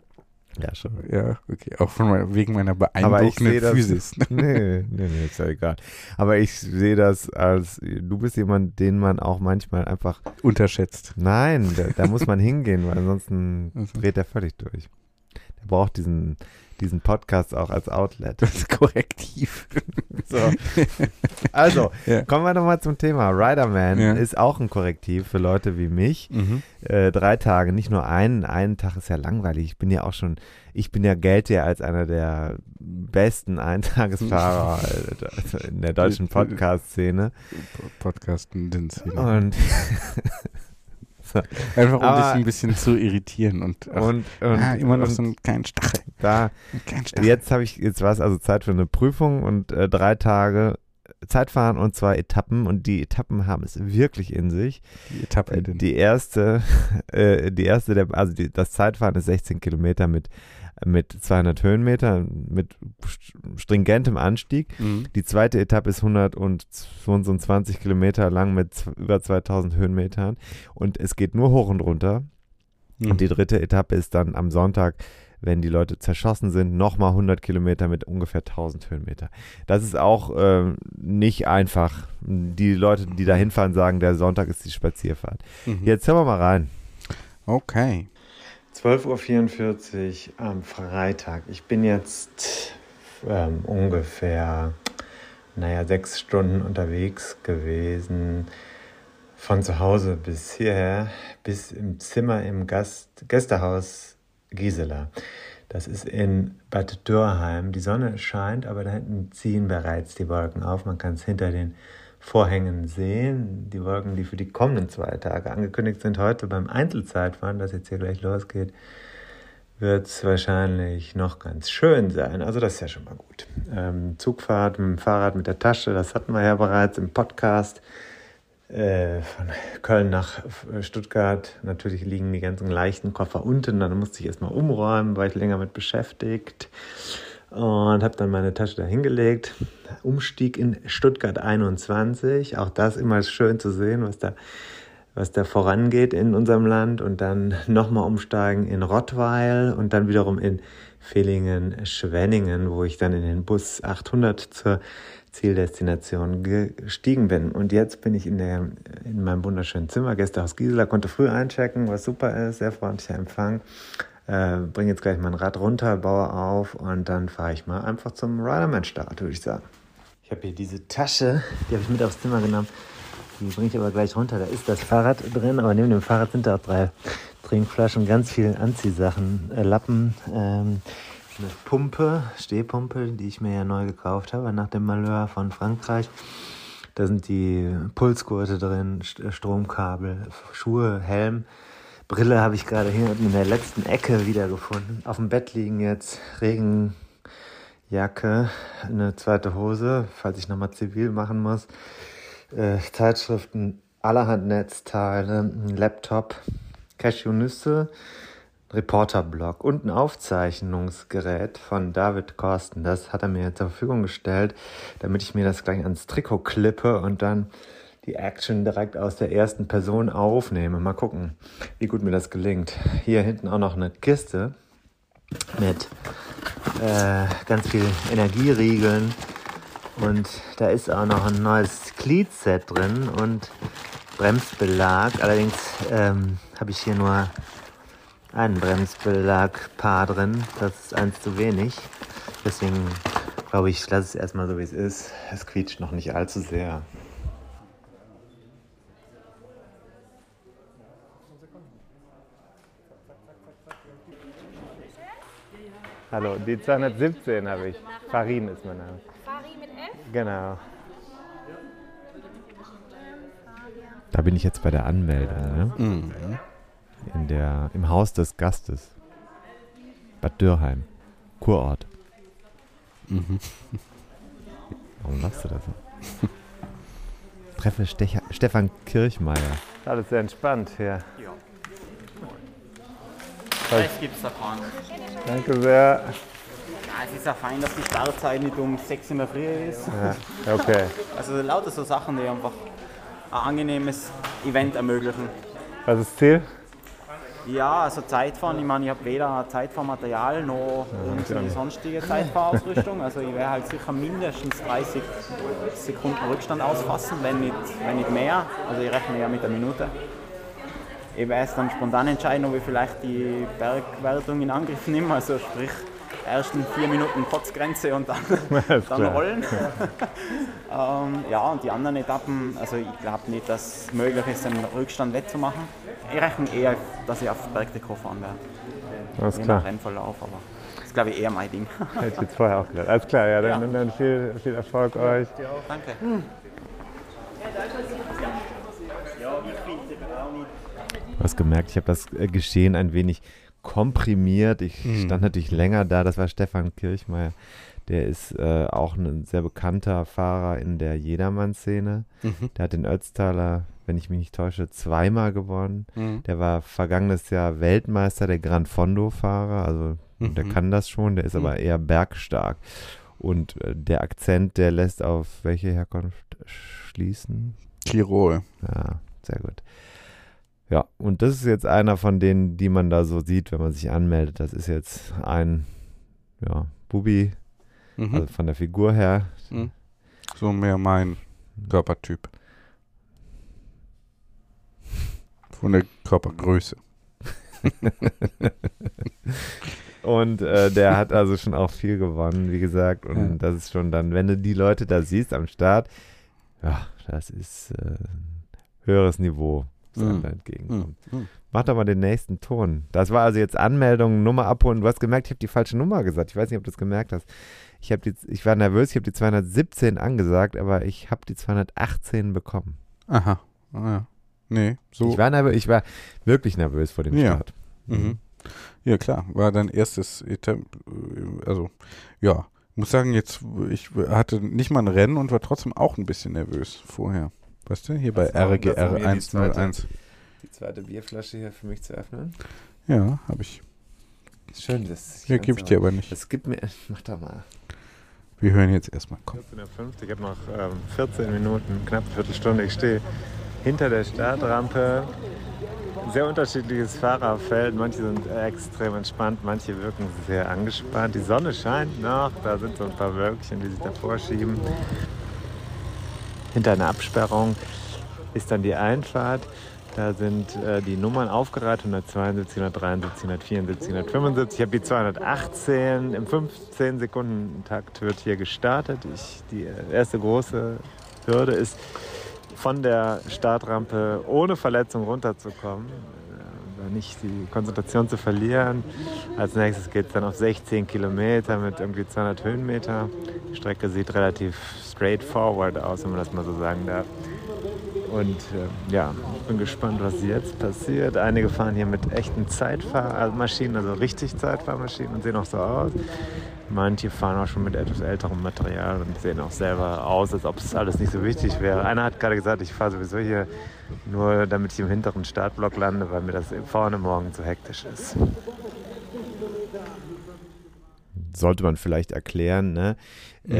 Ja, schon. Ja, okay. Auch von mein, wegen meiner beeindruckenden das. Physis. ne? Nee, nee, nee, ist ja egal. Aber ich sehe das als, du bist jemand, den man auch manchmal einfach, Unterschätzt. nein, da, da muss man hingehen, weil ansonsten Also, dreht er völlig durch. Der braucht diesen, diesen Podcast auch als Outlet. Das ist korrektiv. So. Also, Ja. kommen wir nochmal zum Thema. Riderman Ja. ist auch ein Korrektiv für Leute wie mich. Mhm. Äh, drei Tage, nicht nur einen. Einen Tag ist ja langweilig. Ich bin ja auch schon, ich bin ja gelte ja als einer der besten Eintagesfahrer äh, in der deutschen Podcast-Szene. Podcasten, den Und, Einfach um dich ein bisschen zu irritieren und, ach, und, und, ah, immer noch und so einen kleinen Stachel. da, Kein Stachel. jetzt habe ich, jetzt war es also Zeit für eine Prüfung und äh, drei Tage Zeitfahren und zwei Etappen und die Etappen haben es wirklich in sich. Die Etappe. Äh, Die erste, äh, die erste, der, also die, das Zeitfahren ist 16 Kilometer mit, mit 200 Höhenmeter, mit st- stringentem Anstieg. Mhm. Die zweite Etappe ist 125 Kilometer lang mit über 2000 Höhenmetern und es geht nur hoch und runter. Mhm. Und die dritte Etappe ist dann am Sonntag, wenn die Leute zerschossen sind, nochmal 100 Kilometer mit ungefähr 1000 Höhenmeter. Das ist auch ähm, nicht einfach. Die Leute, die da hinfahren, sagen, der Sonntag ist die Spazierfahrt. Mhm. Jetzt hören wir mal rein. Okay. 12.44 Uhr am Freitag. Ich bin jetzt ähm, ungefähr, naja, sechs Stunden unterwegs gewesen. Von zu Hause bis hierher, bis im Zimmer im Gast Gästehaus Gisela. Das ist in Bad Dürrheim. Die Sonne scheint, aber da hinten ziehen bereits die Wolken auf. Man kann es hinter den Vorhängen sehen. Die Wolken, die für die kommenden zwei Tage angekündigt sind. Heute beim Einzelzeitfahren, das jetzt hier gleich losgeht, wird es wahrscheinlich noch ganz schön sein. Also das ist ja schon mal gut. Ähm, Zugfahrt mit dem Fahrrad, mit der Tasche, das hatten wir ja bereits im Podcast. Äh, von Köln nach Stuttgart. Natürlich liegen die ganzen leichten Koffer unten. Dann musste ich erstmal umräumen, war ich länger mit beschäftigt. Und habe dann meine Tasche da hingelegt. Umstieg in Stuttgart 21. Auch das immer schön zu sehen, was da, was da vorangeht in unserem Land. Und dann nochmal umsteigen in Rottweil und dann wiederum in Villingen-Schwenningen, wo ich dann in den Bus 800 zur Zieldestination gestiegen bin. Und jetzt bin ich in, der, in meinem wunderschönen Zimmer, Gästehaus Gisela, konnte früh einchecken, was super ist, sehr freundlicher Empfang. Äh, bringe jetzt gleich mein Rad runter, baue auf und dann fahre ich mal einfach zum Riderman-Start, würde ich sagen. Ich habe hier diese Tasche, die habe ich mit aufs Zimmer genommen. Die bringe ich aber gleich runter. Da ist das Fahrrad drin, aber neben dem Fahrrad sind da auch drei Trinkflaschen, ganz viel Anziehsachen, äh, Lappen, ähm, eine Pumpe, Stehpumpe, die ich mir ja neu gekauft habe nach dem Malheur von Frankreich. Da sind die Pulsgurte drin, Stromkabel, Schuhe, Helm. Brille habe ich gerade hier unten in der letzten Ecke wiedergefunden. Auf dem Bett liegen jetzt Regenjacke, eine zweite Hose, falls ich nochmal zivil machen muss, äh, Zeitschriften, allerhand Netzteile, ein Laptop, Cashewnüsse, Reporterblock und ein Aufzeichnungsgerät von David Korsten. Das hat er mir zur Verfügung gestellt, damit ich mir das gleich ans Trikot klippe und dann die Action direkt aus der ersten Person aufnehme. Mal gucken, wie gut mir das gelingt. Hier hinten auch noch eine Kiste mit äh, ganz viel Energieriegeln und da ist auch noch ein neues Gliedset drin und Bremsbelag. Allerdings ähm, habe ich hier nur einen Bremsbelag-Paar drin. Das ist eins zu wenig. Deswegen glaube ich, lasse es erstmal so, wie es ist. Es quietscht noch nicht allzu sehr. Hallo, die 217 habe ich. Farin ist mein Name. Farin mit F? Genau. Da bin ich jetzt bei der Anmeldung, ne? Mhm. In der, Im Haus des Gastes. Bad Dürrheim. Kurort. Mhm. Warum lachst du das so? Treffe Stecha Stefan Kirchmeier. Alles sehr entspannt hier. Reis gibt's da fahren. Danke sehr. Ja, es ist ja fein, dass die Startzeit nicht um 6 in der Früh ist. Ja, okay. Also lauter so Sachen, die einfach ein angenehmes Event ermöglichen. Was ist das Ziel? Ja, also Zeitfahren, ich meine, ich habe weder Zeitfahrmaterial noch irgendwie sonstige Zeitfahrausrüstung. Also ich werde halt sicher mindestens 30 Sekunden Rückstand ausfassen, wenn nicht, wenn nicht mehr. Also ich rechne ja mit einer Minute. Ich werde es dann spontan entscheiden, ob ich vielleicht die Bergwertung in Angriff nehme. Also sprich, ersten vier Minuten Kotzgrenze und dann, dann rollen. ähm, ja, und die anderen Etappen, also ich glaube nicht, dass es möglich ist, einen Rückstand wettzumachen. Ich rechne eher, dass ich auf Bergdeko fahren werde. Alles Je nach klar. Rennverlauf, aber das ist glaube ich eher mein Ding. Hätte ich jetzt vorher auch gedacht. Alles klar, ja, dann, Ja. dann viel, viel Erfolg euch. Danke. Du hast gemerkt, ich habe das äh, Geschehen ein wenig komprimiert. Ich Mhm. stand natürlich länger da. Das war Stefan Kirchmeier. Der ist äh, auch ein sehr bekannter Fahrer in der Jedermann-Szene. Mhm. Der hat den Ötztaler, wenn ich mich nicht täusche, zweimal gewonnen. Mhm. Der war vergangenes Jahr Weltmeister der Gran Fondo-Fahrer. Also der Mhm. kann das schon. Der ist aber eher bergstark. Und äh, der Akzent, der lässt auf welche Herkunft schließen? Tirol. Ja, sehr gut. Ja, und das ist jetzt einer von denen, die man da so sieht, wenn man sich anmeldet. Das ist jetzt ein, ja, Bubi, Mhm. also von der Figur her. Mhm. So mehr mein Körpertyp. Von der Körpergröße. Und äh, der hat also schon auch viel gewonnen, wie gesagt. Und Ja. das ist schon dann, wenn du die Leute da siehst am Start, ja, das ist äh, ein höheres Niveau, das Mhm. entgegenkommt. Mhm. Mach doch mal den nächsten Ton. Das war also jetzt Anmeldung, Nummer abholen. Du hast gemerkt, ich habe die falsche Nummer gesagt. Ich weiß nicht, ob du es gemerkt hast. Ich, die, ich war nervös, ich habe die 217 angesagt, aber ich habe die 218 bekommen. Aha. Ah, ja. Nee, so. Ich, war nervös, ich war wirklich nervös vor dem Ja. Start. Mhm. Ja, klar. War dein erstes Etapp, äh, also, ja. Muss sagen, jetzt, ich hatte nicht mal ein Rennen und war trotzdem auch ein bisschen nervös vorher. Weißt du, hier bei Das war- das RGR war mir die zweite- 101. Die zweite Bierflasche hier für mich zu öffnen. Ja, habe ich. Schön, das. Ja, gebe ich dir aber nicht. Das gibt mir. Mach doch mal. Wir hören jetzt erstmal. Komm. 14.50 ich habe noch ähm, 14 Minuten, knapp eine Viertelstunde. Ich stehe hinter der Startrampe. Sehr unterschiedliches Fahrerfeld. Manche sind extrem entspannt, manche wirken sehr angespannt. Die Sonne scheint noch, da sind so ein paar Wölkchen, die sich davor schieben. Hinter einer Absperrung ist dann die Einfahrt. Da sind äh, die Nummern aufgereiht, 172, 173, 174, 175. Ich habe die 218. Im 15 Sekunden Takt wird hier gestartet. Ich, die erste große Hürde ist, von der Startrampe ohne Verletzung runterzukommen, äh, nicht die Konzentration zu verlieren. Als nächstes geht es dann auf 16 Kilometer mit irgendwie 200 Höhenmeter. Die Strecke sieht relativ straightforward aus, wenn man das mal so sagen darf. Und äh, ja, ich bin gespannt, was jetzt passiert. Einige fahren hier mit echten Zeitfahrmaschinen, also richtig Zeitfahrmaschinen und sehen auch so aus. Manche fahren auch schon mit etwas älterem Material und sehen auch selber aus, als ob es alles nicht so wichtig wäre. Einer hat gerade gesagt, ich fahre sowieso hier nur, damit ich im hinteren Startblock lande, weil mir das vorne morgen zu hektisch ist. Sollte man vielleicht erklären, ne? Mhm.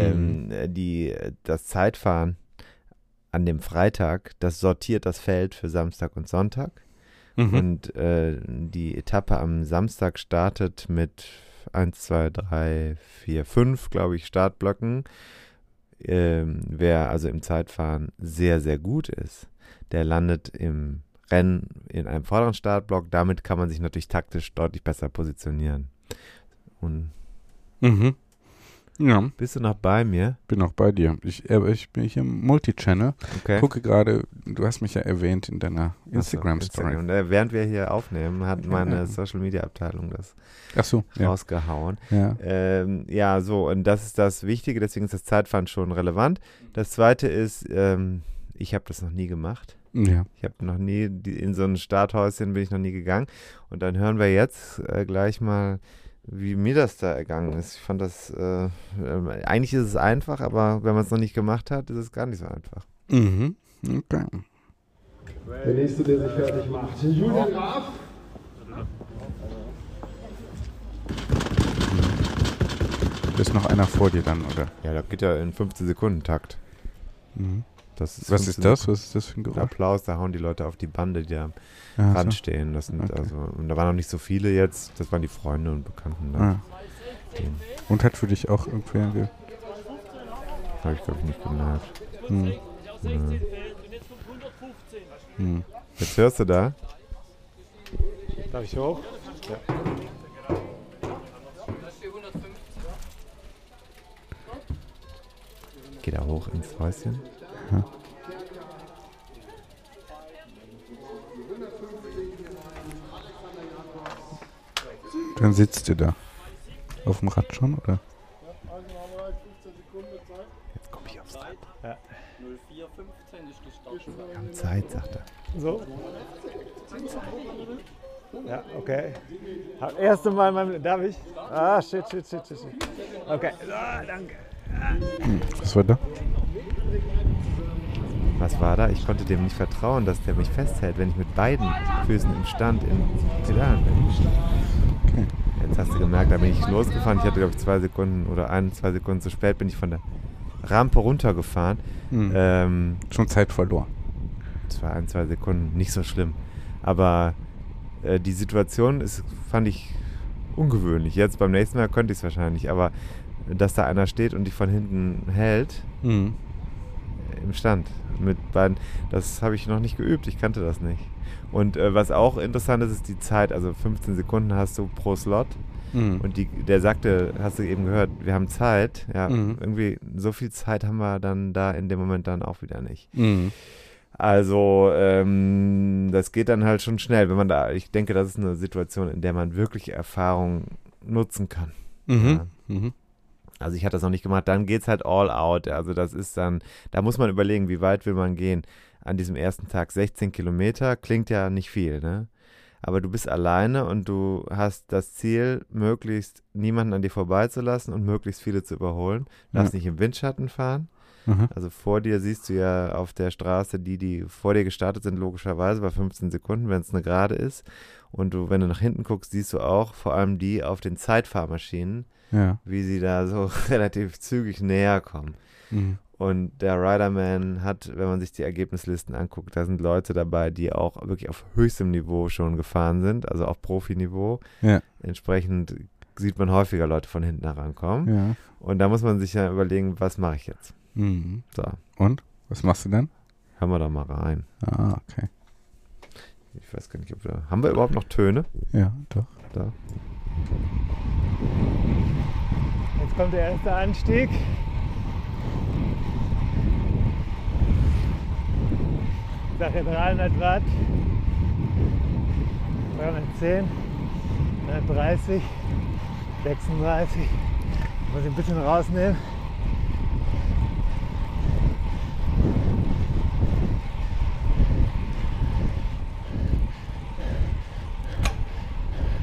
Ähm, die, das Zeitfahren an dem Freitag, das sortiert das Feld für Samstag und Sonntag. Mhm. Und äh, die Etappe am Samstag startet mit 1, 2, 3, 4, 5, glaube ich, Startblöcken. Ähm, wer also im Zeitfahren sehr, sehr gut ist, der landet im Rennen in einem vorderen Startblock. Damit kann man sich natürlich taktisch deutlich besser positionieren. Und mhm. Ja. Bist du noch bei mir? Bin noch bei dir. Ich, äh, ich bin hier im Multichannel. Okay. Gucke gerade, du hast mich ja erwähnt in deiner Instagram-Story. Instagram. Äh, während wir hier aufnehmen, hat meine Social-Media-Abteilung das Ach so, rausgehauen. Ja. Ähm, ja, so, und das ist das Wichtige, deswegen ist das Zeitfahren schon relevant. Das Zweite ist, ähm, ich habe das noch nie gemacht. Ja. Ich habe noch nie, in so ein Starthäuschen bin ich noch nie gegangen. Und dann hören wir jetzt äh, gleich mal wie mir das da ergangen ist. Ich fand das, äh, eigentlich ist es einfach, aber wenn man es noch nicht gemacht hat, ist es gar nicht so einfach. Mhm. Okay. Der nächste, der sich fertig macht. Julian Graf. Ist noch einer vor dir dann, oder? Ja, das geht ja in 15 Sekunden Takt. Mhm. Ist Was ist das? Was ist das für ein Geräusch? Applaus, da hauen die Leute auf die Bande, die am ja, Rand so. stehen. Das sind okay. also, und da waren noch nicht so viele jetzt, das waren die Freunde und Bekannten. Ah. Und hat für dich auch irgendwer ge Habe ich glaube ich nicht gemerkt. Hm. Ja. Hm. Jetzt hörst du da? Darf ich hoch? Ja. Geh da hoch ins Häuschen. Ja. Dann sitzt ihr da. Auf dem Rad schon, oder? Jetzt komme ich aufs Rad. Ja. 0415 ist Startschwelle. Wir haben Zeit, sagt er. So. Ja, okay. Erste Mal in meinem Darf ich? Ah, shit, shit, shit, shit. Okay. Ah, danke. Hm, was war da? Was war da? Ich konnte dem nicht vertrauen, dass der mich festhält, wenn ich mit beiden Füßen im Stand in Pedalen bin. Okay. Jetzt hast du gemerkt, da bin ich losgefahren. Ich hatte, glaube ich, zwei Sekunden oder ein, zwei Sekunden zu spät bin ich von der Rampe runtergefahren. Hm. Ähm, Schon Zeit verloren. Zwei, ein, zwei Sekunden, nicht so schlimm. Aber äh, die Situation ist, fand ich ungewöhnlich. Jetzt beim nächsten Mal könnte ich es wahrscheinlich, aber dass da einer steht und dich von hinten hält, mhm. Im Stand mit beiden, das habe ich noch nicht geübt, ich kannte das nicht. Und äh, was auch interessant ist, ist die Zeit, also 15 Sekunden hast du pro Slot. Mhm. Und die, der sagte, hast du eben gehört, wir haben Zeit. Ja, mhm. irgendwie so viel Zeit haben wir dann da in dem Moment dann auch wieder nicht. Mhm. Also ähm, das geht dann halt schon schnell, wenn man da, ich denke, das ist eine Situation, in der man wirklich Erfahrung nutzen kann. Mhm. Ja. Also ich hatte das noch nicht gemacht, dann geht es halt all out. Also das ist dann, da muss man überlegen, wie weit will man gehen. An diesem ersten Tag 16 Kilometer klingt ja nicht viel, ne? Aber du bist alleine und du hast das Ziel, möglichst niemanden an dir vorbeizulassen und möglichst viele zu überholen. Du darfst ja. nicht im Windschatten fahren. Mhm. Also vor dir siehst du ja auf der Straße die, die vor dir gestartet sind, logischerweise bei 15 Sekunden, wenn es eine Gerade ist. Und du, wenn du nach hinten guckst, siehst du auch vor allem die auf den Zeitfahrmaschinen, ja. wie sie da so relativ zügig näher kommen. Mhm. Und der Riderman hat, wenn man sich die Ergebnislisten anguckt, da sind Leute dabei, die auch wirklich auf höchstem Niveau schon gefahren sind, also auf Profiniveau. Ja. Entsprechend sieht man häufiger Leute von hinten herankommen. Ja. Und da muss man sich ja überlegen, was mache ich jetzt? Mhm. So. Und? Was machst du denn? Hören wir doch mal rein. Ah, okay. Ich weiß gar nicht, ob wir. Haben wir überhaupt noch Töne? Ja, doch. Da. Jetzt kommt der erste Anstieg. Ich sage 300 Watt. 310, 130, 36. Muss ich ein bisschen rausnehmen.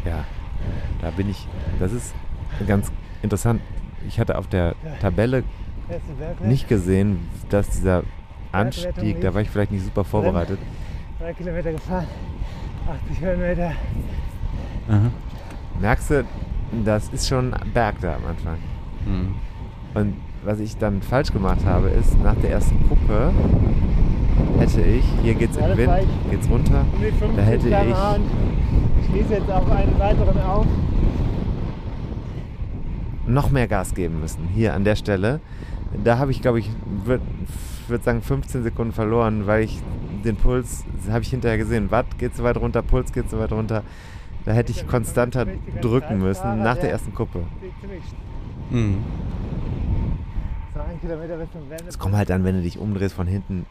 Ja, da bin ich. Das ist ganz interessant. Ich hatte auf der Tabelle nicht gesehen, dass dieser Anstieg, da war ich vielleicht nicht super vorbereitet. Drei Kilometer gefahren. 80 Höhenmeter. Aha. Merkst du, das ist schon ein Berg da am Anfang. Mhm. Und was ich dann falsch gemacht habe, ist, nach der ersten Kuppe hätte ich, hier geht's Ja, im das Wind, ich. geht's runter, Um die 50 Da hätte km/h und schließe jetzt auf einen weiteren auf. noch mehr Gas geben müssen. Hier an der Stelle. Da habe ich, glaube ich, würde würd sagen 15 Sekunden verloren, weil ich den Puls, habe ich hinterher gesehen, Watt geht so weit runter, Puls geht so weit runter. Da hätte ich konstanter drücken müssen nach der ersten Kuppe. Mhm. Es kommt halt dann, wenn du dich umdrehst von hinten,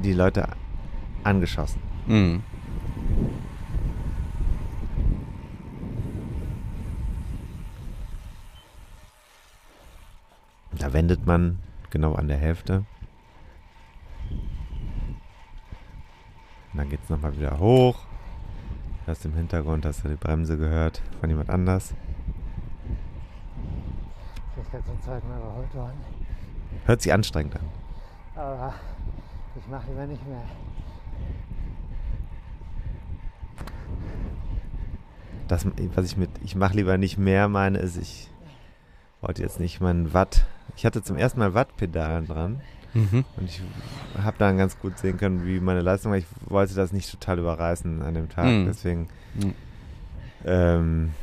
die Leute angeschossen. Mhm. Da wendet man genau an der Hälfte. Und dann geht es nochmal wieder hoch. Du hast im Hintergrund hast du die Bremse gehört von jemand anders. Ich bin jetzt zum zweiten Mal überholt worden. Hört sich anstrengend an. Aber ich mache lieber nicht mehr. Das, was ich mit ich mache lieber nicht mehr meine, ist, ich wollte jetzt nicht meinen Watt. Ich hatte zum ersten Mal Wattpedalen dran Mhm. und ich habe dann ganz gut sehen können, wie meine Leistung war. Ich wollte das nicht total überreißen an dem Tag. Mhm. Deswegen, Mhm. ähm,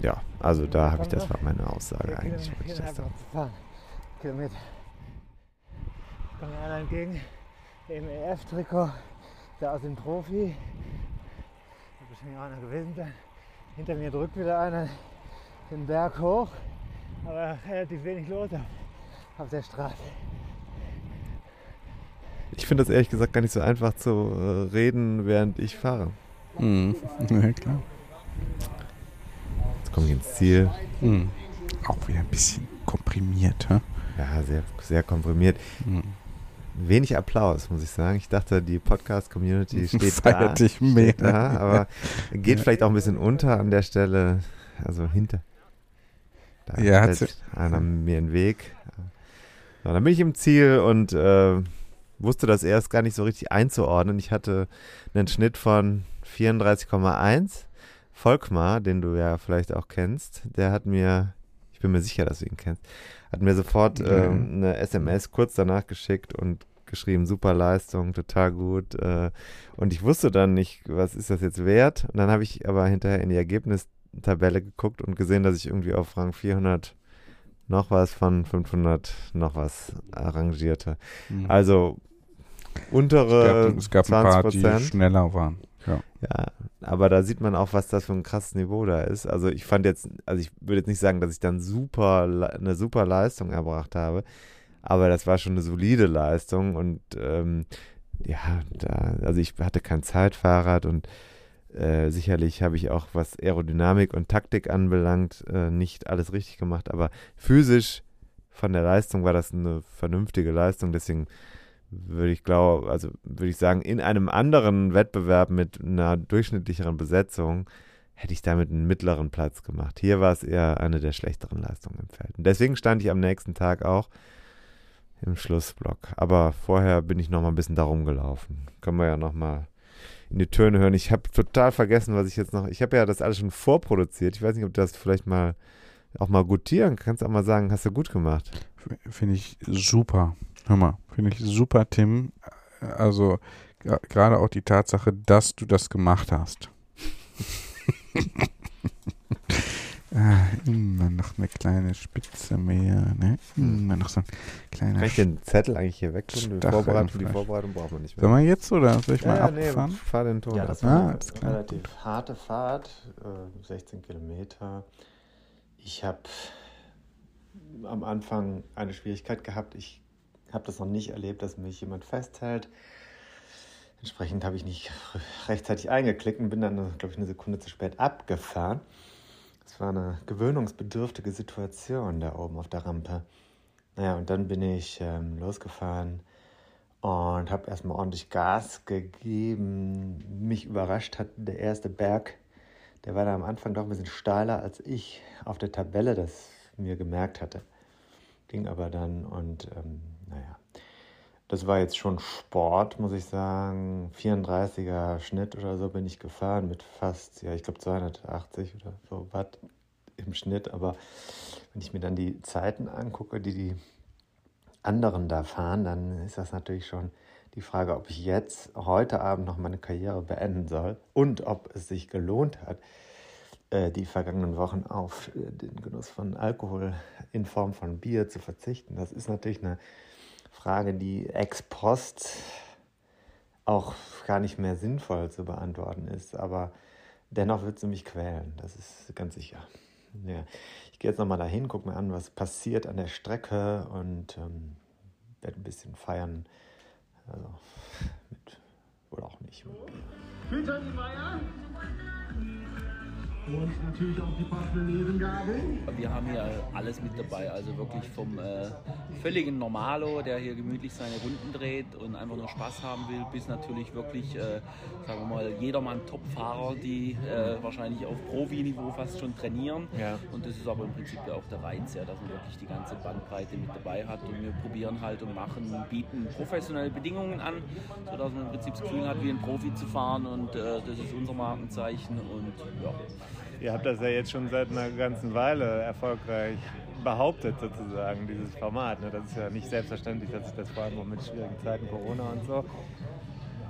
ja, also da habe ich, das war meine Aussage eigentlich. Kilometer, wollte ich das fahren. Kilometer. Kommt mir einer entgegen, im EF-Trikot, der aus dem Profi. Wird wahrscheinlich auch einer gewesen sein. Hinter mir drückt wieder einer den Berg hoch, aber relativ wenig los auf, der Straße. Ich finde das ehrlich gesagt gar nicht so einfach zu äh, reden, während ich fahre. Mhm. Ja, klar. Jetzt komme ich ins Ziel. Mhm. Auch wieder ein bisschen komprimiert, hä? Ja, sehr, sehr komprimiert. Mhm. Wenig Applaus, muss ich sagen. Ich dachte, die Podcast-Community steht Feiert da. dich. Steht da, aber geht Ja. vielleicht auch ein bisschen unter an der Stelle. Also hinter. Da Ja, hat stellt einer mir einen Weg. So, dann bin ich im Ziel und äh, wusste das erst gar nicht so richtig einzuordnen. Ich hatte einen Schnitt von 34,1. Volkmar, den du ja vielleicht auch kennst, der hat mir, ich bin mir sicher, dass du ihn kennst, hat mir sofort ähm, eine SMS kurz danach geschickt und geschrieben, super Leistung, total gut. Äh, und ich wusste dann nicht, was ist das jetzt wert. Und dann habe ich aber hinterher in die Ergebnistabelle geguckt und gesehen, dass ich irgendwie auf Rang 400 noch was von 500 noch was arrangierte. Mhm. Also untere gab, es gab ein 20 paar, die schneller waren. Ja. Ja, aber da sieht man auch, was das für ein krasses Niveau da ist. Also ich fand jetzt, also ich würde jetzt nicht sagen, dass ich dann super, eine super Leistung erbracht habe, aber das war schon eine solide Leistung und ähm, ja, da, also ich hatte kein Zeitfahrrad und äh, sicherlich habe ich auch, was Aerodynamik und Taktik anbelangt, äh, nicht alles richtig gemacht, aber physisch von der Leistung war das eine vernünftige Leistung, deswegen würde ich glaube, also würde ich sagen, in einem anderen Wettbewerb mit einer durchschnittlicheren Besetzung hätte ich damit einen mittleren Platz gemacht. Hier war es eher eine der schlechteren Leistungen im Feld. Und deswegen stand ich am nächsten Tag auch im Schlussblock. Aber vorher bin ich noch mal ein bisschen darum gelaufen. Können wir ja noch mal in die Töne hören. Ich habe total vergessen, was ich jetzt noch. Ich habe ja das alles schon vorproduziert. Ich weiß nicht, ob du das vielleicht mal auch mal gutieren kannst. Auch mal sagen, hast du gut gemacht. Finde ich super. Hör mal, finde ich super, Tim. Also gerade auch die Tatsache, dass du das gemacht hast. Ah, immer noch eine kleine Spitze mehr, ne? Immer noch so ein kleiner Kann ich den Zettel eigentlich hier weg tun? Die Vorbereitung, für die. Vorbereitung braucht man nicht Sollen mehr. wir jetzt oder soll ich mal ja, nee, abfahren? fahr den Ton Ja, ab. das Ah, war alles eine relativ harte Fahrt, äh, 16 Kilometer. Ich habe am Anfang eine Schwierigkeit gehabt. Ich habe das noch nicht erlebt, dass mich jemand festhält. Entsprechend habe ich nicht rechtzeitig eingeklickt und bin dann, glaube ich, eine Sekunde zu spät abgefahren. Es war eine gewöhnungsbedürftige Situation da oben auf der Rampe. Naja, und dann bin ich ähm, losgefahren und habe erstmal ordentlich Gas gegeben. Mich überrascht hat der erste Berg, der war da am Anfang doch ein bisschen steiler, als ich auf der Tabelle das mir gemerkt hatte. Ging aber dann und ähm, naja, das war jetzt schon Sport, muss ich sagen. 34er Schnitt oder so bin ich gefahren mit fast, ja, ich glaube 280 oder so Watt im Schnitt. Aber wenn ich mir dann die Zeiten angucke, die die anderen da fahren, dann ist das natürlich schon die Frage, ob ich jetzt heute Abend noch meine Karriere beenden soll und ob es sich gelohnt hat, äh, die vergangenen Wochen auf äh, den Genuss von Alkohol in Form von Bier zu verzichten. Das ist natürlich eine Frage, die ex post auch gar nicht mehr sinnvoll zu beantworten ist, aber dennoch wird sie mich quälen, das ist ganz sicher. Ja. Ich gehe jetzt nochmal dahin, gucke mir an, was passiert an der Strecke und ähm, werde ein bisschen feiern. Also mit, oder auch nicht. Peter Niemeyer. Und natürlich auch die Lesengabeln. Wir haben hier alles mit dabei, also wirklich vom äh, völligen Normalo, der hier gemütlich seine Runden dreht und einfach nur Spaß haben will, bis natürlich wirklich, äh, sagen wir mal, jedermann Top-Fahrer, die äh, wahrscheinlich auf Profi-Niveau fast schon trainieren. Ja. Und das ist aber im Prinzip ja auch der Reiz, ja, dass man wirklich die ganze Bandbreite mit dabei hat. Und wir probieren halt und machen, bieten professionelle Bedingungen an, sodass man im Prinzip das Gefühl hat, wie ein Profi zu fahren. Und äh, das ist unser Markenzeichen. Und ja, Ihr habt das ja jetzt schon seit einer ganzen Weile erfolgreich behauptet, sozusagen, dieses Format. Ne? Das ist ja nicht selbstverständlich, dass sich das vor allem auch mit schwierigen Zeiten, Corona und so.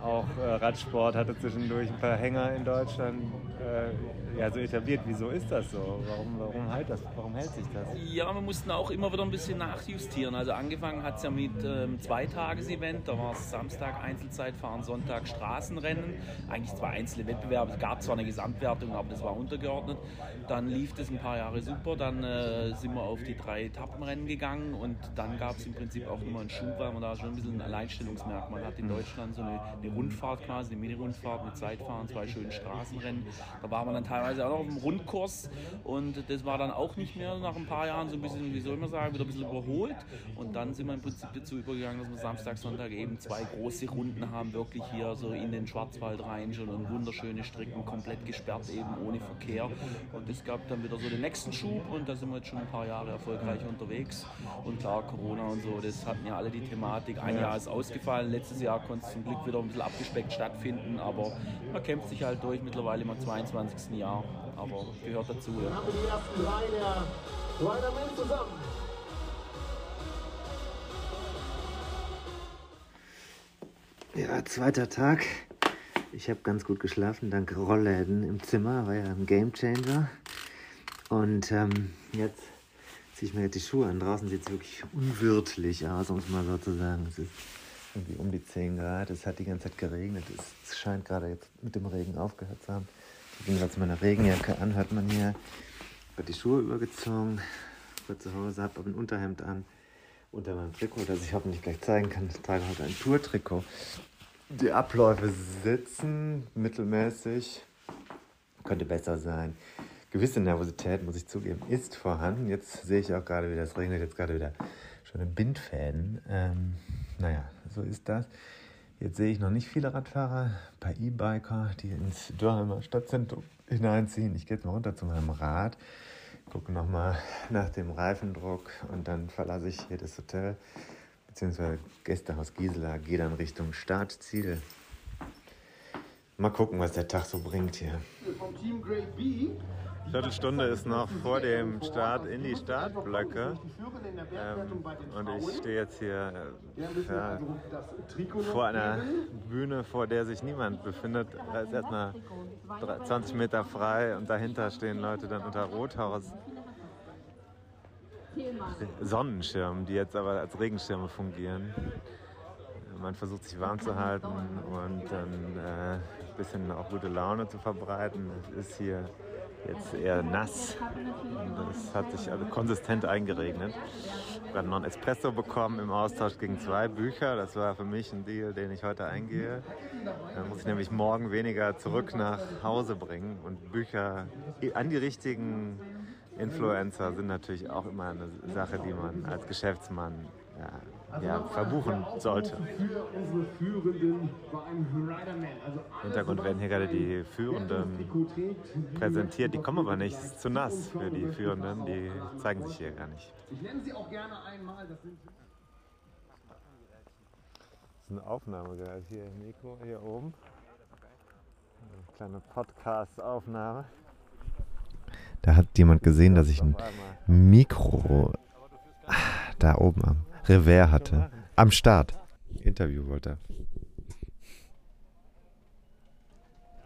Auch äh, Radsport hatte zwischendurch ein paar Hänger in Deutschland äh, ja, so etabliert. Wieso ist das so? Warum, warum, hält das, warum hält sich das? Ja, wir mussten auch immer wieder ein bisschen nachjustieren. Also angefangen hat es ja mit ähm, Zweitages-Event, da war es Samstag Einzelzeitfahren, Sonntag Straßenrennen. Eigentlich zwei einzelne Wettbewerbe. Es gab zwar eine Gesamtwertung, aber das war untergeordnet. Dann lief das ein paar Jahre super. Dann äh, sind wir auf die drei Etappenrennen gegangen und dann gab es im Prinzip auch nochmal einen Schub, weil man da schon ein bisschen ein Alleinstellungsmerkmal hat in Deutschland. So eine, eine Rundfahrt quasi, eine Mini-Rundfahrt mit Zeitfahren, zwei schönen Straßenrennen. Da war man dann teilweise auch noch auf dem Rundkurs und das war dann auch nicht mehr nach ein paar Jahren so ein bisschen, wie soll man sagen, wieder ein bisschen überholt. Und dann sind wir im Prinzip dazu übergegangen, dass wir Samstag, Sonntag eben zwei große Runden haben, wirklich hier so in den Schwarzwald rein schon und wunderschöne Strecken, komplett gesperrt eben, ohne Verkehr. Und es gab dann wieder so den nächsten Schub und da sind wir jetzt schon ein paar Jahre erfolgreich unterwegs. Und klar, Corona und so, das hatten ja alle die Thematik. Ein Jahr ist ausgefallen, letztes Jahr konnte es zum Glück wieder ein bisschen abgespeckt stattfinden, aber man kämpft sich halt durch, mittlerweile im 22. Jahr, aber gehört dazu. Ja. Haben wir die ersten drei der Ridermen zusammen. Ja, zweiter Tag. Ich habe ganz gut geschlafen, dank Rollläden im Zimmer, war ja ein Gamechanger. Und ähm, jetzt ziehe ich mir jetzt die Schuhe an. Draußen sieht es wirklich unwirtlich aus, um es mal so zu sagen. Es ist irgendwie um die 10 Grad. Es hat die ganze Zeit geregnet. Es scheint gerade jetzt mit dem Regen aufgehört zu haben. Im Gegensatz zu meiner Regenjacke an, hört man hier. Ich habe die Schuhe übergezogen, war zu Hause, habe ein Unterhemd an unter meinem Trikot, das ich hoffentlich gleich zeigen kann. Ich trage heute ein Tour-Trikot. Die Abläufe sitzen mittelmäßig, könnte besser sein. Gewisse Nervosität, muss ich zugeben, ist vorhanden. Jetzt sehe ich auch gerade wieder, es regnet jetzt gerade wieder schöne Bindfäden. Ähm, naja, so ist das. Jetzt sehe ich noch nicht viele Radfahrer, paar E-Biker, die ins Dürheimer Stadtzentrum hineinziehen. Ich gehe jetzt mal runter zu meinem Rad, gucke nochmal nach dem Reifendruck und dann verlasse ich hier das Hotel beziehungsweise Gästehaus Gisela, gehe dann Richtung Startziel. Mal gucken, was der Tag so bringt hier. Vom Team Grade B. Viertelstunde ist noch vor dem Start in die Startblöcke. Ähm, und ich stehe jetzt hier äh, vor einer Bühne, vor der sich niemand befindet. Da ist erstmal 20 Meter frei und dahinter stehen Leute dann unter Rothaus. Sonnenschirmen, die jetzt aber als Regenschirme fungieren. Man versucht sich warm zu halten und dann äh, ein bisschen auch gute Laune zu verbreiten. Es ist hier jetzt eher nass. Es hat sich also konsistent eingeregnet. Ich habe noch einen Espresso bekommen im Austausch gegen zwei Bücher. Das war für mich ein Deal, den ich heute eingehe. Dann muss ich nämlich morgen weniger zurück nach Hause bringen und Bücher an die richtigen Influencer sind natürlich auch immer eine Sache, die man als Geschäftsmann ja, ja, verbuchen sollte. Im Hintergrund werden hier gerade die Führenden präsentiert. Die kommen aber nicht, es ist zu nass für die Führenden. Die zeigen sich hier gar nicht. Ich nenne sie auch gerne einmal. Das sind Das ist eine Aufnahme gerade hier im Mikro, hier oben. Eine kleine Podcast-Aufnahme. Da hat jemand gesehen, dass ich ein Mikro da oben am Revers hatte. Am Start. Interview wollte er.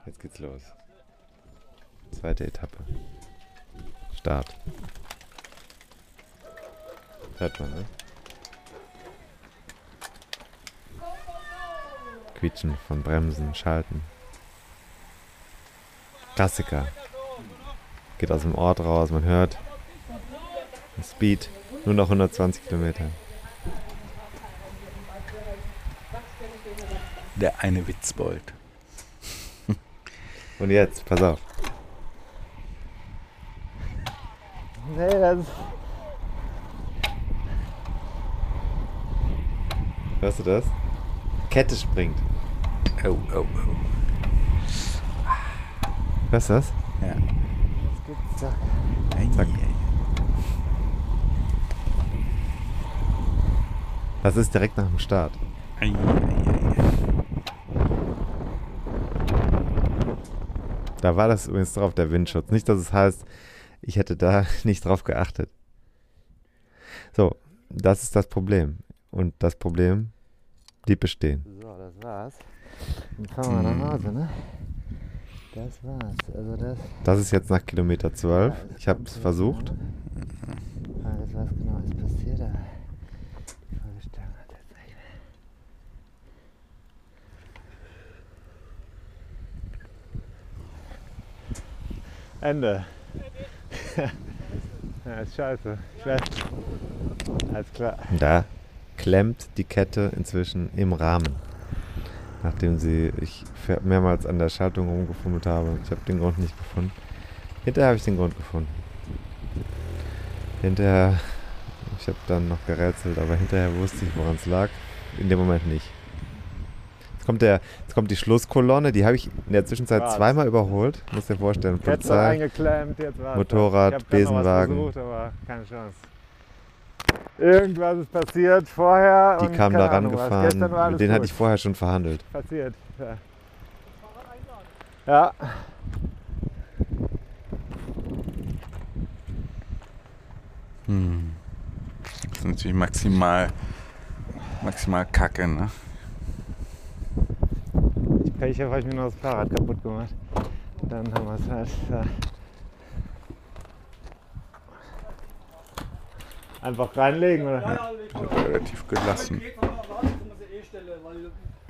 Jetzt geht's los. Zweite Etappe. Start. Hört man, ne? Quietschen von Bremsen, Schalten. Klassiker. Geht aus dem Ort raus, man hört. Speed, nur noch 120 Kilometer. Der eine Witzbold. Und jetzt, pass auf. Nee, das Hörst du das? Kette springt. Oh, oh, oh. Hörst du das? Ja. gibt's doch. Ei, Zack. ei, Das ist direkt nach dem Start. ei, ei, ei, Da war das übrigens drauf, der Windschutz. Nicht, dass es heißt, ich hätte da nicht drauf geachtet. So, das ist das Problem. Und das Problem blieb bestehen. So, das war's. Dann fahren wir nach Hause, ne? Das war's. Also das. Das ist jetzt nach Kilometer 12. Ich habe es versucht. Ah, das was genau ist passiert. Da. Die Folgestellung hat jetzt nicht mehr. Ende. ja, ist scheiße. Weiß. Alles klar. Da klemmt die Kette inzwischen im Rahmen. Nachdem sie ich mehrmals an der Schaltung rumgefummelt habe. Ich habe den Grund nicht gefunden. Hinterher habe ich den Grund gefunden. Hinterher, ich habe dann noch gerätselt, aber hinterher wusste ich, woran es lag. In dem Moment nicht. Jetzt kommt, der, jetzt kommt die Schlusskolonne, die habe ich in der Zwischenzeit War's. zweimal überholt. Muss dir vorstellen, Polizei. eingeklemmt, jetzt war's. Motorrad, ich hab grad noch was Besenwagen. Versucht, aber keine Chance. Irgendwas ist passiert vorher. Die und kamen da rangefahren. Mit denen hatte gut. ich vorher schon verhandelt. passiert. Ja. ja. Hm. Das ist natürlich maximal, maximal kacke, ne? Ich Pech habe, ich mir noch das Fahrrad kaputt gemacht. Dann haben wir es halt. Ja. Einfach reinlegen, oder? Also relativ gelassen.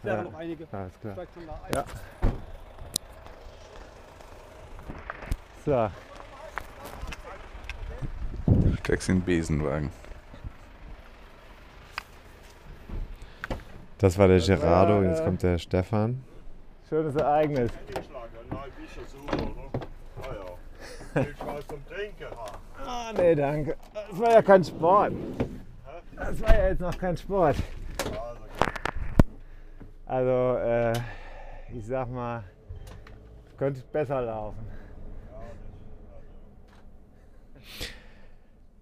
Ja, alles klar. Ja. So, Du steigst in den Besenwagen. Das war der Gerardo, Ja, jetzt ja. kommt der Stefan. Schönes Ereignis. Ah, nee, danke. Das war ja kein Sport. Das war ja jetzt noch kein Sport. Also, äh, ich sag mal, es könnte besser laufen.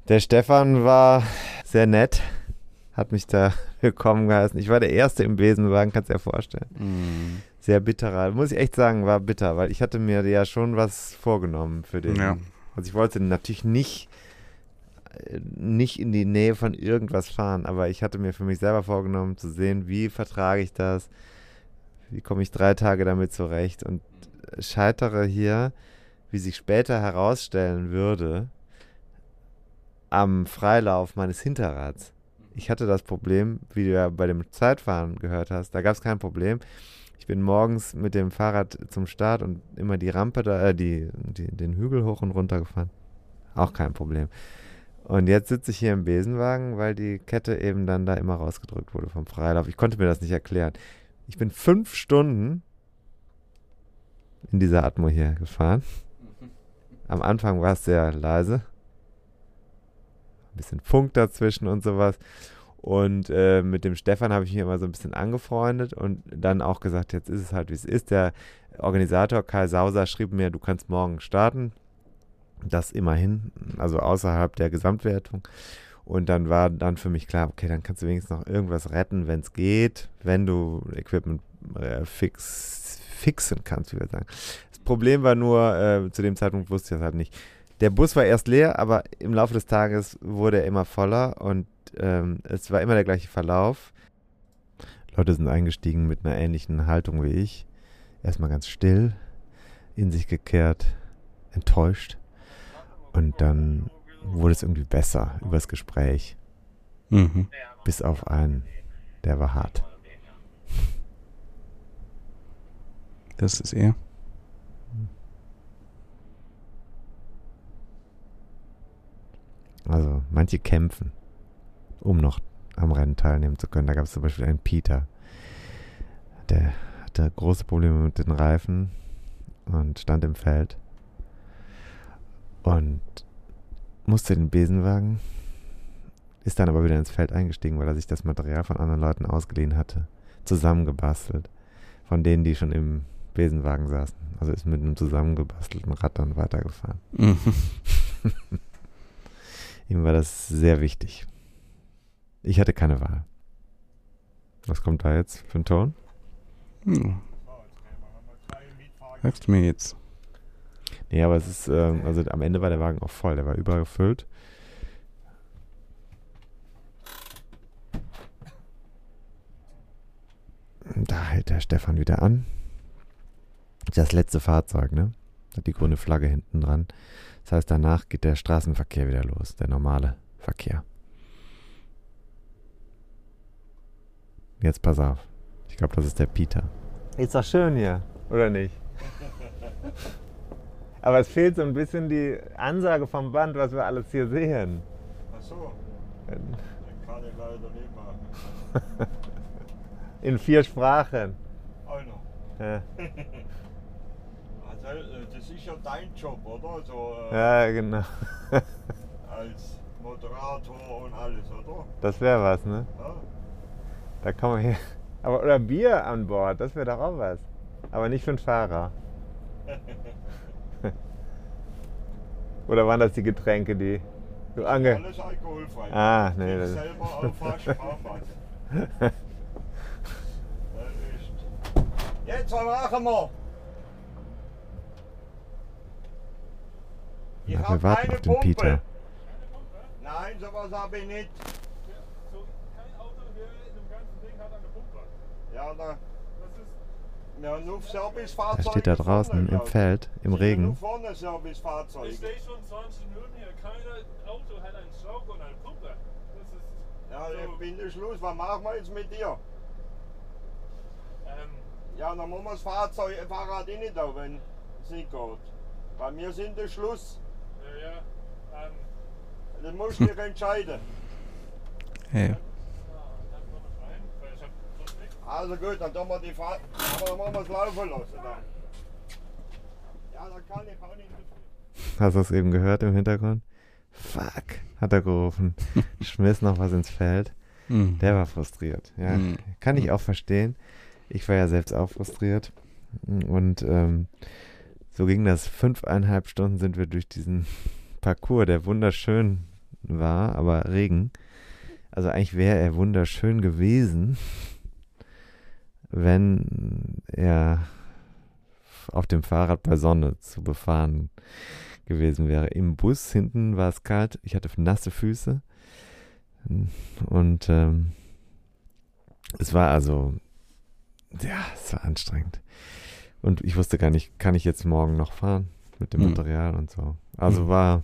Der Stefan war sehr nett, hat mich da willkommen geheißen. Ich war der Erste im Besenwagen, kannst du dir vorstellen. Mhm. Sehr bitterer, muss ich echt sagen, war bitter, weil ich hatte mir ja schon was vorgenommen für den Ja. Also ich wollte natürlich nicht, äh, nicht in die Nähe von irgendwas fahren, aber ich hatte mir für mich selber vorgenommen zu sehen, wie vertrage ich das, wie komme ich drei Tage damit zurecht und scheitere hier, wie sich später herausstellen würde, am Freilauf meines Hinterrads. Ich hatte das Problem, wie du ja bei dem Zeitfahren gehört hast, da gab es kein Problem. Ich bin morgens mit dem Fahrrad zum Start und immer die Rampe da, äh, die, die, den Hügel hoch und runter gefahren. Auch kein Problem. Und jetzt sitze ich hier im Besenwagen, weil die Kette eben dann da immer rausgedrückt wurde vom Freilauf. Ich konnte mir das nicht erklären. Ich bin fünf Stunden in dieser Atmo hier gefahren. Am Anfang war es sehr leise. Ein bisschen Funk dazwischen und sowas. Und äh, mit dem Stefan habe ich mich immer so ein bisschen angefreundet und dann auch gesagt, jetzt ist es halt, wie es ist. Der Organisator Kai Sauser schrieb mir, du kannst morgen starten. Das immerhin, also außerhalb der Gesamtwertung. Und dann war dann für mich klar, okay, dann kannst du wenigstens noch irgendwas retten, wenn es geht, wenn du Equipment äh, fix, fixen kannst, wie wir sagen. Das Problem war nur, äh, zu dem Zeitpunkt wusste ich das halt nicht. Der Bus war erst leer, aber im Laufe des Tages wurde er immer voller und ähm, es war immer der gleiche Verlauf. Leute sind eingestiegen mit einer ähnlichen Haltung wie ich. Erstmal ganz still, in sich gekehrt, enttäuscht. Und dann wurde es irgendwie besser übers Gespräch. Mhm. Bis auf einen, der war hart. Das ist er. Also manche kämpfen, um noch am Rennen teilnehmen zu können. Da gab es zum Beispiel einen Peter, der hatte große Probleme mit den Reifen und stand im Feld und musste den Besenwagen, ist dann aber wieder ins Feld eingestiegen, weil er sich das Material von anderen Leuten ausgeliehen hatte, zusammengebastelt, von denen, die schon im Besenwagen saßen. Also ist mit einem zusammengebastelten Rad dann weitergefahren. Mhm. Ihm war das sehr wichtig. Ich hatte keine Wahl. Was kommt da jetzt für ein Ton? Hm. Sagst du mir jetzt? Nee, aber es ist, ähm, also am Ende war der Wagen auch voll, der war übergefüllt. Da hält der Stefan wieder an. Das letzte Fahrzeug, ne? Hat die grüne Flagge hinten dran. Das heißt, danach geht der Straßenverkehr wieder los, der normale Verkehr. Jetzt pass auf. Ich glaube, das ist der Peter. Ist doch schön hier, oder nicht? Aber es fehlt so ein bisschen die Ansage vom Band, was wir alles hier sehen. Ach so. Das kann ich leider nicht machen. In vier Sprachen. Einer. Ja, Also, äh, das ist ja dein Job, oder? So äh, ja genau. als Moderator und alles, oder? Das wäre was, ne? Ja? Da kann man hier. Aber oder Bier an Bord, das wäre doch auch was. Aber nicht für den Fahrer. oder waren das die Getränke, die du ange. Alles alkoholfrei. Ah, nee, Ich das- selber. Das ist. Jetzt, machen wir? Ich Ja, wir warten keine auf den Pumpe. Peter. Nein, sowas habe ich nicht. Hat einen Schlauch und eine Pumpe. Das ist. Ja, ich bin der Schluss. Was machen wir jetzt mit dir? Ähm, Ja, dann muss man das Fahrzeug, Fahrrad eh nicht da, wenn es nicht geht. Bei mir sind der Schluss. ja, ja. Ähm, Das musst du dich entscheiden. Hey. ja, dann kommen wir rein, weil ich hab sonst nichts. Also gut, dann tun wir die Fahrt. Aber dann machen wir es laufen lassen. Dann. Ja, dann kann ich auch nicht. Hast du es eben gehört im Hintergrund? Fuck, hat er gerufen. Schmiss noch was ins Feld. Mhm. Der war frustriert. Ja, Mhm. kann ich auch verstehen. Ich war ja selbst auch frustriert. Und ähm, so ging das. Fünfeinhalb Stunden sind wir durch diesen Parcours, der wunderschön war, aber Regen. Also eigentlich wäre er wunderschön gewesen, wenn er auf dem Fahrrad bei Sonne zu befahren gewesen wäre. Im Bus hinten war es kalt, ich hatte nasse Füße und ähm, es war also, ja, es war anstrengend. Und ich wusste gar nicht, kann ich jetzt morgen noch fahren mit dem Mhm. Material und so. Also Mhm. war,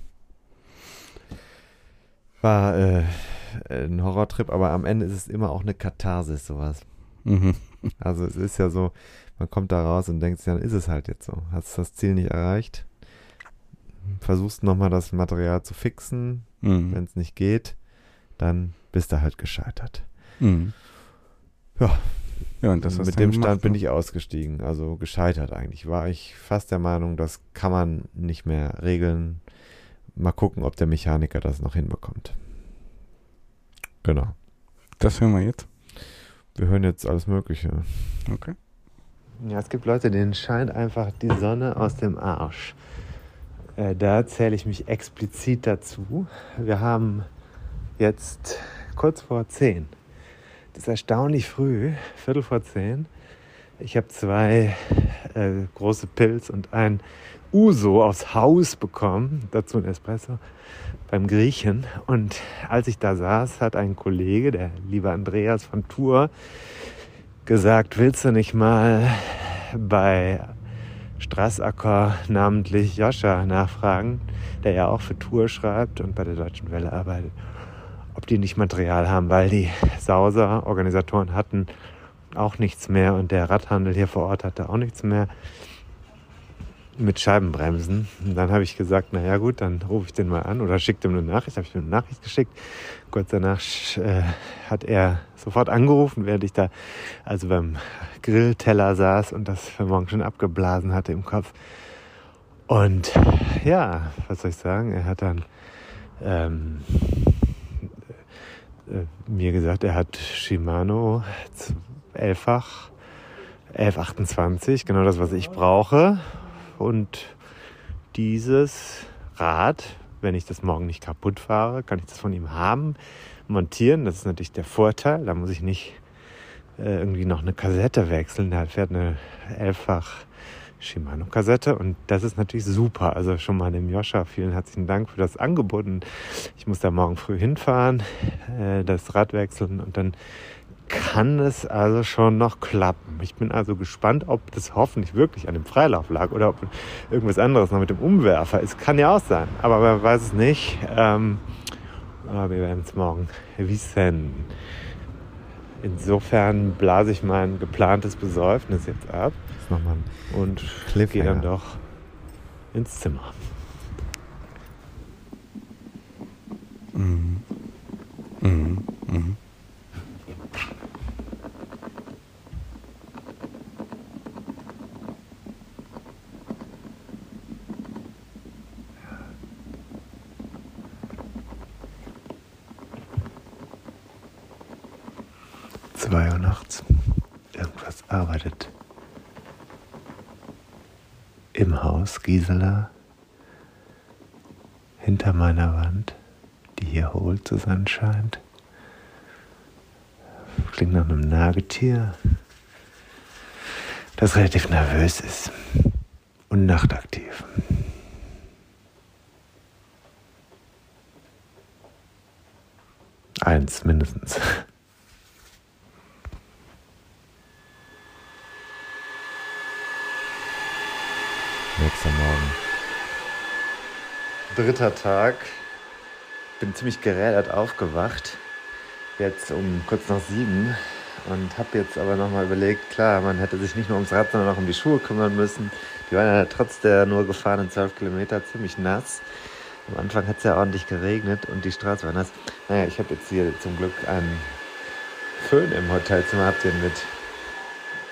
war äh, ein Horrortrip, aber am Ende ist es immer auch eine Katharsis, sowas. Mhm. Also es ist ja so, man kommt da raus und denkt sich, dann ist es halt jetzt so. Hast das Ziel nicht erreicht, versuchst nochmal das Material zu fixen. Mhm. Wenn es nicht geht, dann bist du halt gescheitert. Mhm. Ja. Ja, und das Mit dem gemacht, Stand bin ne? ich ausgestiegen, also gescheitert eigentlich. War ich fast der Meinung, das kann man nicht mehr regeln. Mal gucken, ob der Mechaniker das noch hinbekommt. Genau. Das hören wir jetzt. Wir hören jetzt alles Mögliche. Okay. Ja, es gibt Leute, denen scheint einfach die Sonne aus dem Arsch. Äh, da zähle ich mich explizit dazu. Wir haben jetzt kurz vor zehn. Das ist erstaunlich früh, Viertel vor zehn. Ich habe zwei äh, große Pilz und ein Uso aufs Haus bekommen, dazu ein Espresso beim Griechen. Und als ich da saß, hat ein Kollege, der liebe Andreas von Tour, gesagt, willst du nicht mal bei Strassacker namentlich Joscha nachfragen, der ja auch für Tour schreibt und bei der Deutschen Welle arbeitet, ob die nicht Material haben, weil die Sauser-Organisatoren hatten auch nichts mehr und der Radhandel hier vor Ort hatte auch nichts mehr mit Scheibenbremsen. Und dann habe ich gesagt, naja gut, dann rufe ich den mal an oder schicke dem eine Nachricht. Habe ich ihm eine Nachricht geschickt. Kurz danach äh, hat er sofort angerufen, während ich da also beim Grillteller saß und das für morgen schon abgeblasen hatte im Kopf. Und ja, was soll ich sagen? Er hat dann ähm, äh, mir gesagt, er hat Shimano elffach 1128, genau das, was ich brauche. Und dieses Rad, wenn ich das morgen nicht kaputt fahre, kann ich das von ihm haben, montieren. Das ist natürlich der Vorteil. Da muss ich nicht äh, irgendwie noch eine Kassette wechseln. Da fährt eine elffach Shimano-Kassette und das ist natürlich super. Also schon mal dem Joscha vielen herzlichen Dank für das Angebot. Und Ich muss da morgen früh hinfahren, äh, das Rad wechseln und dann kann es also schon noch klappen. Ich bin also gespannt, ob das hoffentlich wirklich an dem Freilauf lag oder ob irgendwas anderes noch mit dem Umwerfer ist. Kann ja auch sein, aber man weiß es nicht. Ähm, aber wir werden es morgen wissen. Insofern blase ich mein geplantes Besäufnis jetzt ab nochmal und gehe dann doch ins Zimmer. Mhm. Mhm. Mhm. Zwei Uhr nachts. Irgendwas arbeitet. Im Haus Gisela. Hinter meiner Wand, die hier hohl zu sein scheint. Klingt nach einem Nagetier, das relativ nervös ist und nachtaktiv. Eins mindestens. Nächster Morgen. Dritter Tag. Bin ziemlich gerädert aufgewacht. Jetzt um kurz nach sieben. Und habe jetzt aber nochmal überlegt, klar, man hätte sich nicht nur ums Rad, sondern auch um die Schuhe kümmern müssen. Die waren ja trotz der nur gefahrenen 12 Kilometer ziemlich nass. Am Anfang hat es ja ordentlich geregnet und die Straße war nass. Naja, ich habe jetzt hier zum Glück einen Föhn im Hotelzimmer, hab den mit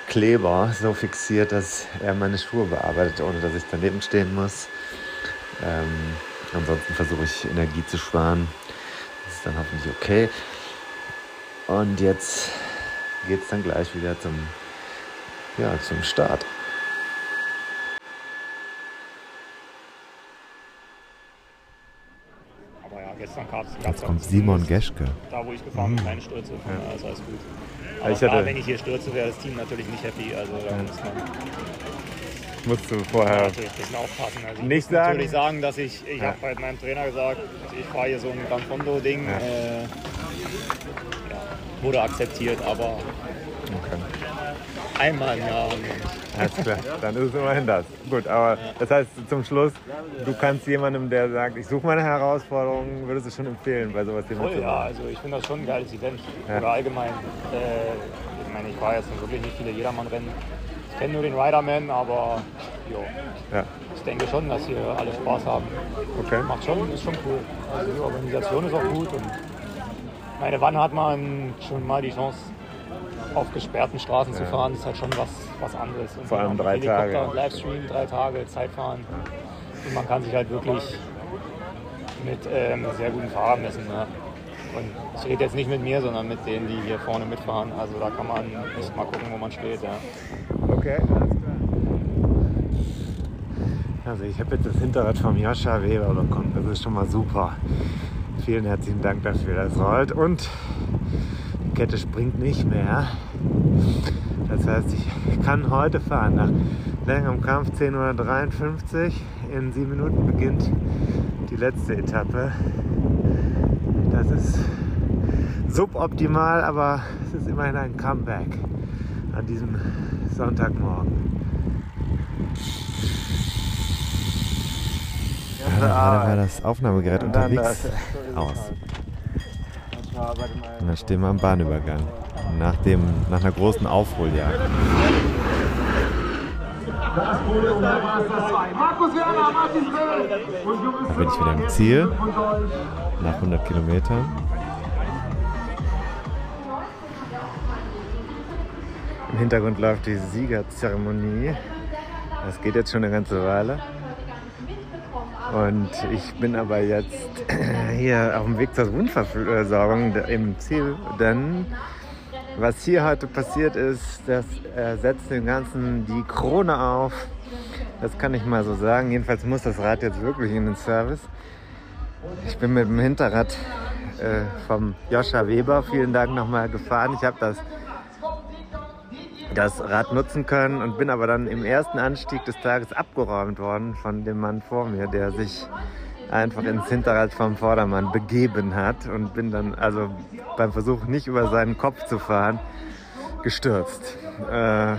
Kleber so fixiert, dass er meine Schuhe bearbeitet, ohne dass ich daneben stehen muss. Ähm, ansonsten versuche ich Energie zu sparen. Das ist dann hoffentlich okay. Und jetzt geht es dann gleich wieder zum, ja, zum Start. Aber ja, gestern gab es Jetzt kommt Simon Geschke. Da, wo ich gefahren bin, keine Stürze. Daher ist alles gut. Aber Ich klar, hatte- wenn ich hier stürze, wäre das Team natürlich nicht happy. Also da muss man musst du vorher natürlich ein bisschen aufpassen. Also ich nicht muss sagen. natürlich sagen, dass ich, ich Ja. habe halt meinem Trainer gesagt, ich fahre hier so ein Gran Fondo-Ding. Ja. Äh, ja, wurde akzeptiert, aber einmal im Jahr. Alles klar, dann ist es immerhin das. Gut, aber das heißt zum Schluss, du kannst jemandem, der sagt, ich suche meine Herausforderung, würdest du schon empfehlen, bei sowas hier Voll, ja, also ich finde das schon ein geiles Event. Ja. Oder allgemein. Äh, ich meine, ich fahre jetzt wirklich nicht viele Jedermann-Rennen. Ich kenne nur den Riderman, aber jo, Ja. ich denke schon, dass hier alle Spaß haben. Okay. Macht schon, ist schon cool. Also die Organisation ist auch gut und meine, wann hat man schon mal die Chance, auf gesperrten Straßen zu Ja. fahren, ist halt schon was, was anderes. Und Vor allem drei Tage. Und Livestream, drei Tage, Zeitfahren. Und man kann sich halt wirklich mit ähm, sehr guten Fahrern messen. Ne? Und ich rede jetzt nicht mit mir, sondern mit denen, die hier vorne mitfahren. Also da kann man echt mal gucken, wo man steht. Ja. Okay, alles klar. Also ich habe jetzt das Hinterrad vom Joscha Weber bekommen. Das ist schon mal super. Vielen herzlichen Dank dafür. Das rollt und die Kette springt nicht mehr. Das heißt, ich kann heute fahren. Nach längerem Kampf 10.53 Uhr. In sieben Minuten beginnt die letzte Etappe. Das ist suboptimal, aber es ist immerhin ein Comeback an diesem Sonntagmorgen. Ja, gerade war das Aufnahmegerät dann unterwegs das- aus. Und dann stehen wir am Bahnübergang. Nach, dem, nach einer großen Aufholjagd. Da bin ich wieder im Ziel. Nach 100 Kilometern. Im Hintergrund läuft die Siegerzeremonie. Das geht jetzt schon eine ganze Weile. Und ich bin aber jetzt hier auf dem Weg zur Wundversorgung im Ziel, denn was hier heute passiert ist, das setzt dem Ganzen die Krone auf. Das kann ich mal so sagen. Jedenfalls muss das Rad jetzt wirklich in den Service. Ich bin mit dem Hinterrad äh, vom Joscha Weber, vielen Dank nochmal gefahren. Ich habe das das Rad nutzen können und bin aber dann im ersten Anstieg des Tages abgeräumt worden von dem Mann vor mir, der sich einfach ins Hinterrad vom Vordermann begeben hat und bin dann also beim Versuch nicht über seinen Kopf zu fahren gestürzt. Äh,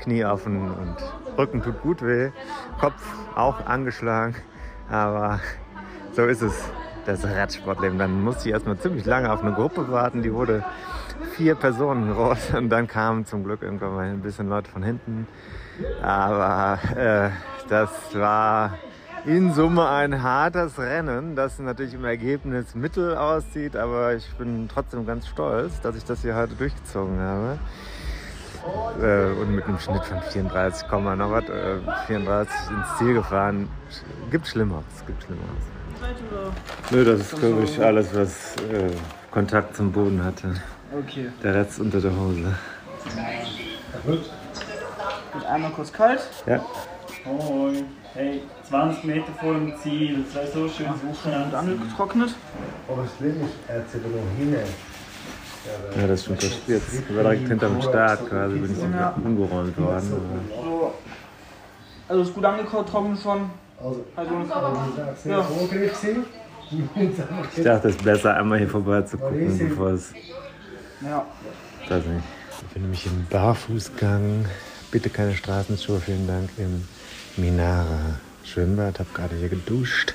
Knie offen und Rücken tut gut weh, Kopf auch angeschlagen, aber so ist es, das Radsportleben. Dann musste ich erstmal ziemlich lange auf eine Gruppe warten, die wurde vier Personen groß und dann kamen zum Glück irgendwann mal ein bisschen Leute von hinten. Aber äh, das war in Summe ein hartes Rennen, das natürlich im Ergebnis mittel aussieht, aber ich bin trotzdem ganz stolz, dass ich das hier heute durchgezogen habe. Äh, und mit einem Schnitt von 34, Komma noch was, äh, 34 ins Ziel gefahren. Gibt Schlimmeres, gibt Schlimmeres. Nö, das ist glaube ich alles, was äh, Kontakt zum Boden hatte. Okay. Der Rest unter der Hose. Gut, einmal kurz kalt. Ja. Hoi. Hey, 20 Meter vor dem Ziel. Das war so schön suchen. Und angetrocknet. Aber ist, er zählt noch hin. Ja, das stimmt. Das jetzt war direkt hinterm Start quasi, bin ich umgeräumt worden. So. Also ist gut angetrocknet schon. Also, ja. Ich dachte, es ist besser, einmal hier vorbei zu gucken, bevor es. Ja. Nicht. Ich befinde mich im Barfußgang. Bitte keine Straßenschuhe, vielen Dank. Im Minara Schwimmbad. Habe gerade hier geduscht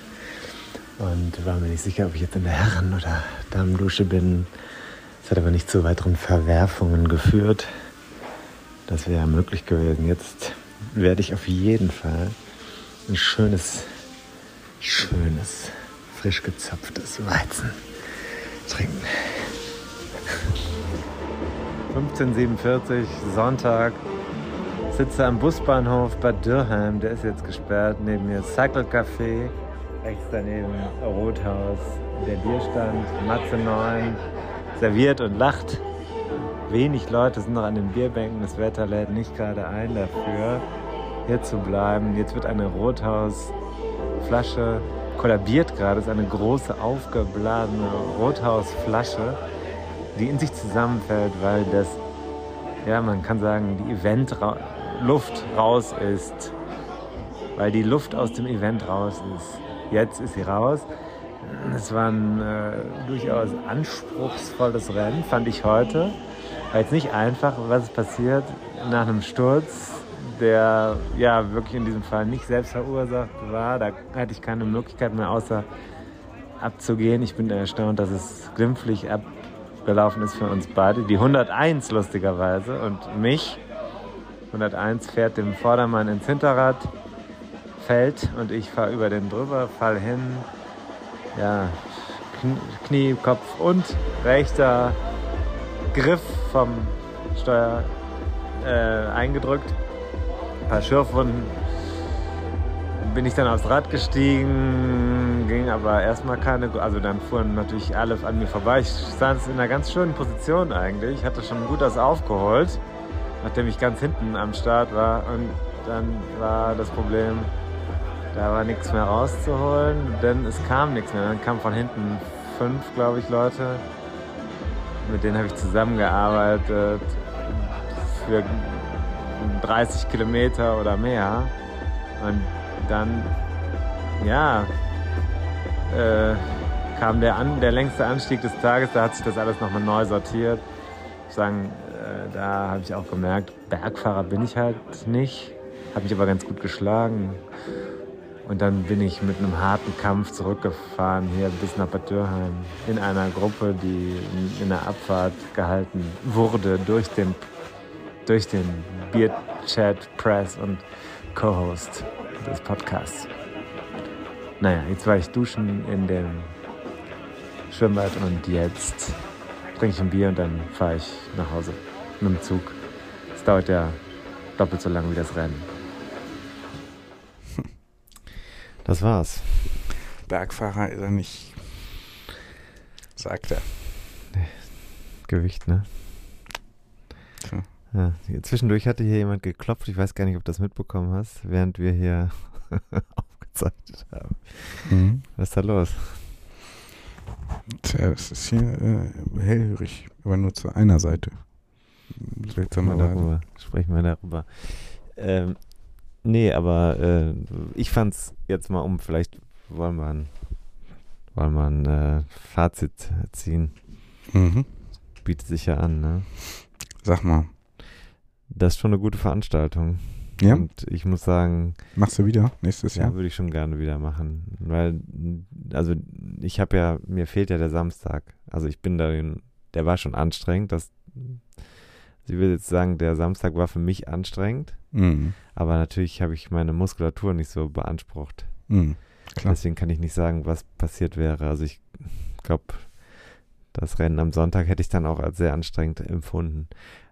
und war mir nicht sicher, ob ich jetzt in der Herren- oder Damendusche bin. Das hat aber nicht zu weiteren Verwerfungen geführt. Das wäre möglich gewesen. Jetzt werde ich auf jeden Fall ein schönes, schönes, frisch gezapftes Weizen trinken. 1547, Sonntag. Sitze am Busbahnhof Bad Dürheim, der ist jetzt gesperrt. Neben mir Cycle Café, rechts daneben Rothaus, der Bierstand, Matze 9, serviert und lacht. Wenig Leute sind noch an den Bierbänken, das Wetter lädt nicht gerade ein dafür, hier zu bleiben. Jetzt wird eine Rothausflasche kollabiert gerade, das ist eine große aufgeblasene Rothausflasche, die in sich zusammenfällt, weil das, ja, man kann sagen, die Eventluft raus ist. weil die Luft aus dem Event raus ist. Jetzt ist sie raus. Es war ein äh, durchaus anspruchsvolles Rennen, fand ich heute. War jetzt nicht einfach, was passiert nach einem Sturz, der ja wirklich in diesem Fall nicht selbst verursacht war. Da hatte ich keine Möglichkeit mehr, außer abzugehen. Ich bin erstaunt, dass es glimpflich abgelaufen ist für uns beide. Die 101 lustigerweise und mich. 101 fährt dem Vordermann ins Hinterrad, fällt und ich fahre über den drüber, fall hin. Ja, Knie, Kopf und rechter Griff vom Steuer äh, eingedrückt. Paar Schürfwunden. Bin ich dann aufs Rad gestiegen, ging aber erstmal keine, also dann fuhren natürlich alle an mir vorbei. Ich stand in einer ganz schönen Position eigentlich, Ich hatte schon gut das aufgeholt, nachdem ich ganz hinten am Start war. Und dann war das Problem, da war nichts mehr rauszuholen, denn es kam nichts mehr. Dann kamen von hinten fünf, glaube ich, Leute. Mit denen habe ich zusammengearbeitet für 30 Kilometer oder mehr. Und dann, ja, äh, kam der, an, der längste Anstieg des Tages, da hat sich das alles nochmal neu sortiert. Ich sagen, äh, da habe ich auch gemerkt, Bergfahrer bin ich halt nicht, habe mich aber ganz gut geschlagen. Und dann bin ich mit einem harten Kampf zurückgefahren hier bis nach Bad Dürheim in einer Gruppe, die in der Abfahrt gehalten wurde durch den, durch den Beer-Chat, Press und Co-Host des Podcasts. Naja, jetzt war ich duschen in dem Schwimmbad und jetzt trinke ich ein Bier und dann fahre ich nach Hause mit dem Zug. Es dauert ja doppelt so lange wie das Rennen. Das war's. Bergfahrer ist er nicht, sagt er. Gewicht, ne? Ja, zwischendurch hatte hier jemand geklopft. Ich weiß gar nicht, ob du das mitbekommen hast, während wir hier aufgezeichnet haben. Mhm. Was ist da los? Tja, es ist hier äh, hellhörig, aber nur zu einer Seite. Seltsamerweise. Darüber. Sprechen wir darüber. Ähm, nee, aber äh, ich fand's jetzt mal um, vielleicht wollen wir ein, wollen wir ein äh, Fazit ziehen. Mhm. Bietet sich ja an, ne? Sag mal. Das ist schon eine gute Veranstaltung. Ja? Und ich muss sagen. Machst du wieder nächstes ja, Jahr? würde ich schon gerne wieder machen. Weil, also ich habe ja, mir fehlt ja der Samstag. Also ich bin da, der war schon anstrengend. Das, ich würde jetzt sagen, der Samstag war für mich anstrengend. Mhm. Aber natürlich habe ich meine Muskulatur nicht so beansprucht. Mhm, klar. Deswegen kann ich nicht sagen, was passiert wäre. Also ich glaube, das Rennen am Sonntag hätte ich dann auch als sehr anstrengend empfunden.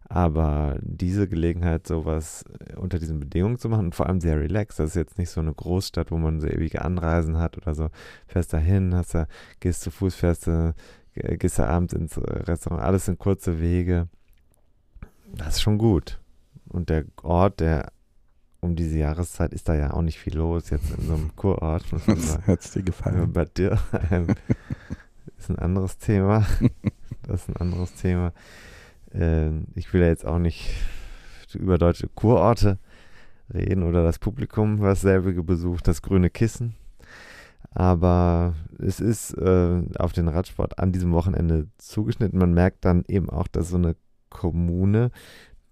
Aber diese Gelegenheit, sowas unter diesen Bedingungen zu machen und vor allem sehr relaxed, das ist jetzt nicht so eine Großstadt, wo man so ewige Anreisen hat oder so. Fährst da hin, hast da, gehst zu Fuß, fährst du, gehst da abends ins Restaurant, alles sind kurze Wege. Das ist schon gut. Und der Ort, der um diese Jahreszeit ist da ja auch nicht viel los, jetzt in so einem Kurort. Hat es dir gefallen? Bei dir ist ein anderes Thema. Das ist ein anderes Thema. Ich will ja jetzt auch nicht über deutsche Kurorte reden oder das Publikum, was selbige besucht, das grüne Kissen. Aber es ist äh, auf den Radsport an diesem Wochenende zugeschnitten. Man merkt dann eben auch, dass so eine Kommune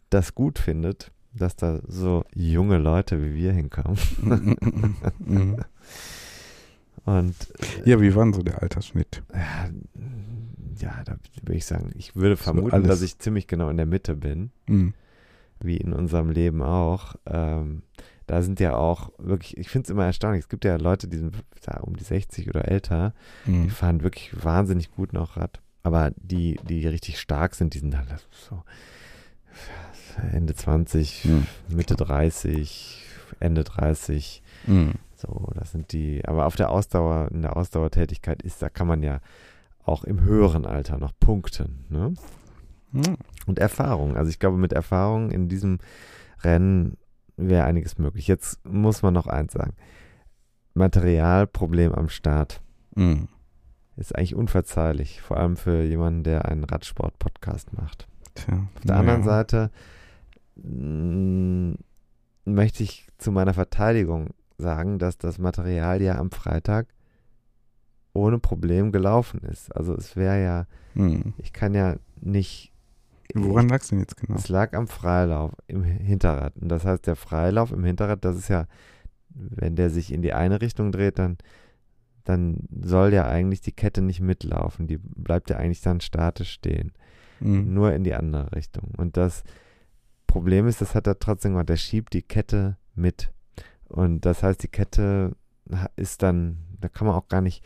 das gut findet, dass da so junge Leute wie wir hinkommen. Mhm. Und ja, wie war denn so der Altersschnitt? Ja, ja, da würde ich sagen, ich würde vermuten, so dass ich ziemlich genau in der Mitte bin, mhm. wie in unserem Leben auch. Ähm, da sind ja auch wirklich, ich finde es immer erstaunlich, es gibt ja Leute, die sind ja, um die 60 oder älter, mhm. die fahren wirklich wahnsinnig gut noch Rad. Aber die, die richtig stark sind, die sind dann so Ende 20, mhm. Mitte 30, Ende 30. Mhm. So, das sind die, aber auf der Ausdauer, in der Ausdauertätigkeit ist, da kann man ja auch im höheren Alter noch punkten. Ne? Mhm. Und Erfahrung. Also ich glaube, mit Erfahrung in diesem Rennen wäre einiges möglich. Jetzt muss man noch eins sagen. Materialproblem am Start mhm. ist eigentlich unverzeihlich, vor allem für jemanden, der einen Radsport-Podcast macht. Tja, Auf der ja. anderen Seite mh, möchte ich zu meiner Verteidigung sagen, dass das Material ja am Freitag ohne Problem gelaufen ist. Also es wäre ja, Hm. ich kann ja nicht. Woran lag es denn jetzt genau? Es lag am Freilauf im Hinterrad. Und das heißt, der Freilauf im Hinterrad, das ist ja, wenn der sich in die eine Richtung dreht, dann, dann soll ja eigentlich die Kette nicht mitlaufen. Die bleibt ja eigentlich dann statisch stehen. Mhm. Nur in die andere Richtung. Und das Problem ist, das hat er trotzdem gemacht, der schiebt die Kette mit. Und das heißt, die Kette ist dann, da kann man auch gar nicht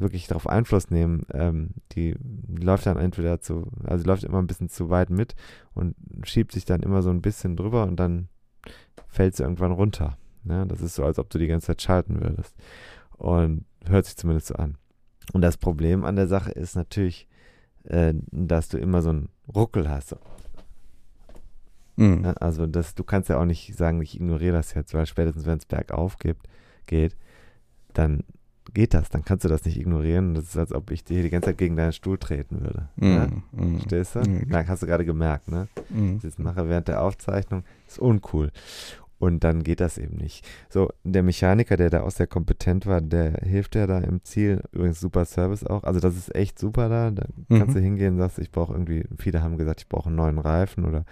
wirklich darauf Einfluss nehmen. Ähm, die läuft dann entweder zu, also läuft immer ein bisschen zu weit mit und schiebt sich dann immer so ein bisschen drüber und dann fällt sie irgendwann runter. Ne? Das ist so, als ob du die ganze Zeit schalten würdest. Und hört sich zumindest so an. Und das Problem an der Sache ist natürlich, äh, dass du immer so einen Ruckel hast. So. Mhm. Ne? Also das, du kannst ja auch nicht sagen, ich ignoriere das jetzt, weil spätestens wenn es bergauf gibt, geht, dann geht das, dann kannst du das nicht ignorieren. Das ist, als ob ich dir die ganze Zeit gegen deinen Stuhl treten würde. Ne? Mhm, mhm. Verstehst du? Mhm. Na, hast du gerade gemerkt, ne? Mhm. Das mache während der Aufzeichnung, ist uncool. Und dann geht das eben nicht. So, der Mechaniker, der da auch sehr kompetent war, der hilft ja da im Ziel. Übrigens super Service auch. Also das ist echt super da. Da kannst Mhm. du hingehen und sagst, ich brauche irgendwie, viele haben gesagt, ich brauche einen neuen Reifen oder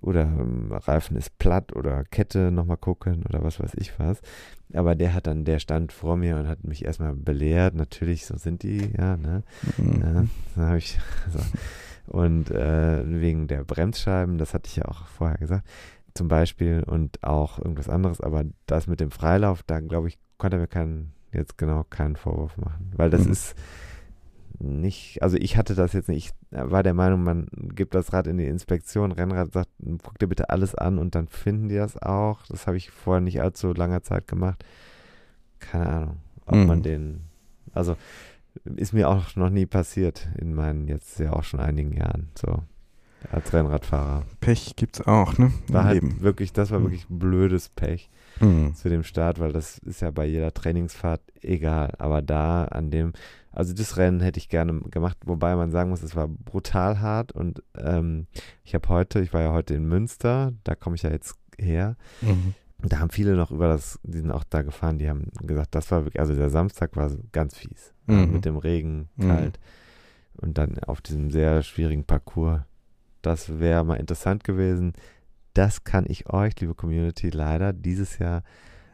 oder ähm, Reifen ist platt oder Kette nochmal gucken oder was weiß ich was. Aber der hat dann, der stand vor mir und hat mich erstmal belehrt. Natürlich, so sind die, ja, ne? Mhm. Ja, dann habe ich, so. Und äh, wegen der Bremsscheiben, das hatte ich ja auch vorher gesagt, zum Beispiel und auch irgendwas anderes, aber das mit dem Freilauf, da glaube ich, konnte mir keinen, jetzt genau keinen Vorwurf machen, weil das Mhm. ist nicht, also ich hatte das jetzt nicht, ich war der Meinung, man gibt das Rad in die Inspektion, Rennrad sagt, guck dir bitte alles an und dann finden die das auch. Das habe ich vorher nicht allzu langer Zeit gemacht. Keine Ahnung, ob Mhm. man den, also ist mir auch noch nie passiert in meinen jetzt ja auch schon einigen Jahren, so als Rennradfahrer. Pech gibt's auch, ne? Im War halt Leben. wirklich, das war Mhm. wirklich blödes Pech Mhm. zu dem Start, weil das ist ja bei jeder Trainingsfahrt egal. Aber da an dem, also das Rennen hätte ich gerne gemacht, wobei man sagen muss, es war brutal hart und ähm, ich habe heute, ich war ja heute in Münster, da komme ich ja jetzt her. Mhm. Da haben viele noch über das, die sind auch da gefahren, die haben gesagt, das war wirklich, also der Samstag war ganz fies. Mhm. mit dem Regen, Mhm. kalt und dann auf diesem sehr schwierigen Parcours. Das wäre mal interessant gewesen. Das kann ich euch, liebe Community, leider dieses Jahr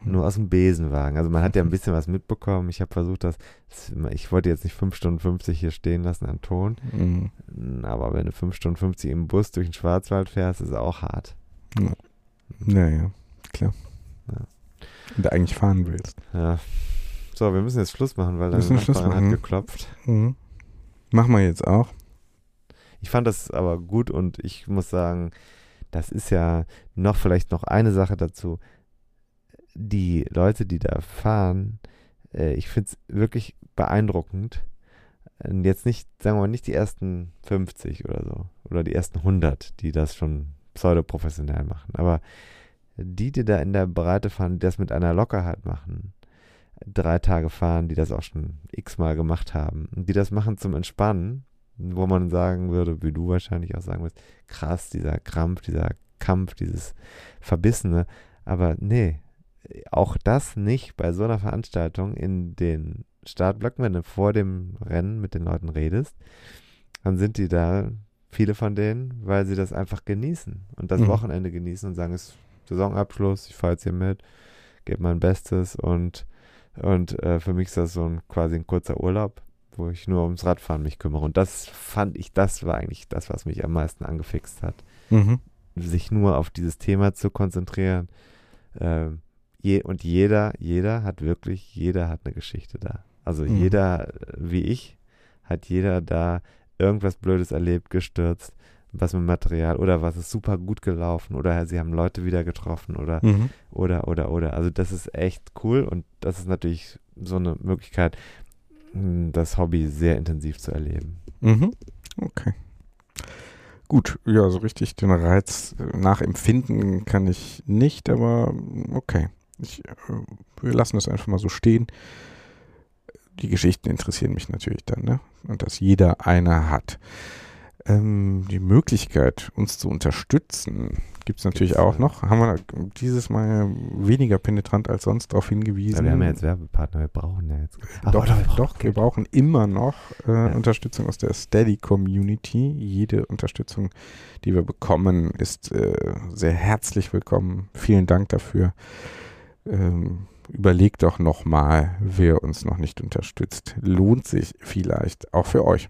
nur aus dem Besenwagen. Also man hat ja ein bisschen was mitbekommen. Ich habe versucht, das, ich wollte jetzt nicht 5 Stunden 50 hier stehen lassen an Ton. Mhm. Aber wenn du 5 Stunden 50 im Bus durch den Schwarzwald fährst, ist es auch hart. Ja. ja, ja, klar. Ja. Und du eigentlich fahren willst. Ja. So, wir müssen jetzt Schluss machen, weil Nachbarin hat geklopft. Mhm. Machen wir jetzt auch. Ich fand das aber gut und ich muss sagen, das ist ja noch vielleicht noch eine Sache dazu. Die Leute, die da fahren, äh, ich finde es wirklich beeindruckend. Jetzt nicht, sagen wir mal, nicht die ersten 50 oder so oder die ersten 100, die das schon pseudoprofessionell machen. Aber die, die da in der Breite fahren, die das mit einer Lockerheit machen, drei Tage fahren, die das auch schon x-mal gemacht haben, die das machen zum Entspannen, wo man sagen würde, wie du wahrscheinlich auch sagen wirst, krass, dieser Krampf, dieser Kampf, dieses Verbissene. Aber nee, auch das nicht bei so einer Veranstaltung in den Startblöcken, wenn du vor dem Rennen mit den Leuten redest, dann sind die da, viele von denen, weil sie das einfach genießen und das Mhm. Wochenende genießen und sagen, es ist Saisonabschluss, ich fahre jetzt hier mit, gebe mein Bestes und, und äh, für mich ist das so ein quasi ein kurzer Urlaub, wo ich nur ums Radfahren mich kümmere. Und das fand ich, das war eigentlich das, was mich am meisten angefixt hat. Mhm. Sich nur auf dieses Thema zu konzentrieren. Ähm, je, und jeder, jeder hat wirklich, jeder hat eine Geschichte da. Also Mhm. jeder, äh, wie ich, hat jeder da irgendwas Blödes erlebt, gestürzt, was mit Material oder was ist super gut gelaufen oder sie haben Leute wieder getroffen oder Mhm. oder oder oder. Also das ist echt cool und das ist natürlich so eine Möglichkeit, mh, das Hobby sehr intensiv zu erleben. Mhm. Okay. Gut, ja, so richtig den Reiz äh, nachempfinden kann ich nicht, aber okay. Ich, äh, wir lassen das einfach mal so stehen. Die Geschichten interessieren mich natürlich dann, ne? Und dass jeder eine hat. Ähm, die Möglichkeit, uns zu unterstützen, gibt es natürlich auch noch. Haben wir dieses Mal weniger penetrant als sonst darauf hingewiesen. Ja, wir haben ja jetzt Werbepartner, wir brauchen ja jetzt. Ach, doch, oder wir brauchen doch, wir brauchen immer noch äh, Unterstützung aus der Steady Community. Jede Unterstützung, die wir bekommen, ist äh, sehr herzlich willkommen. Vielen Dank dafür. Ähm, überlegt doch nochmal, wer uns noch nicht unterstützt. Lohnt sich vielleicht auch für euch.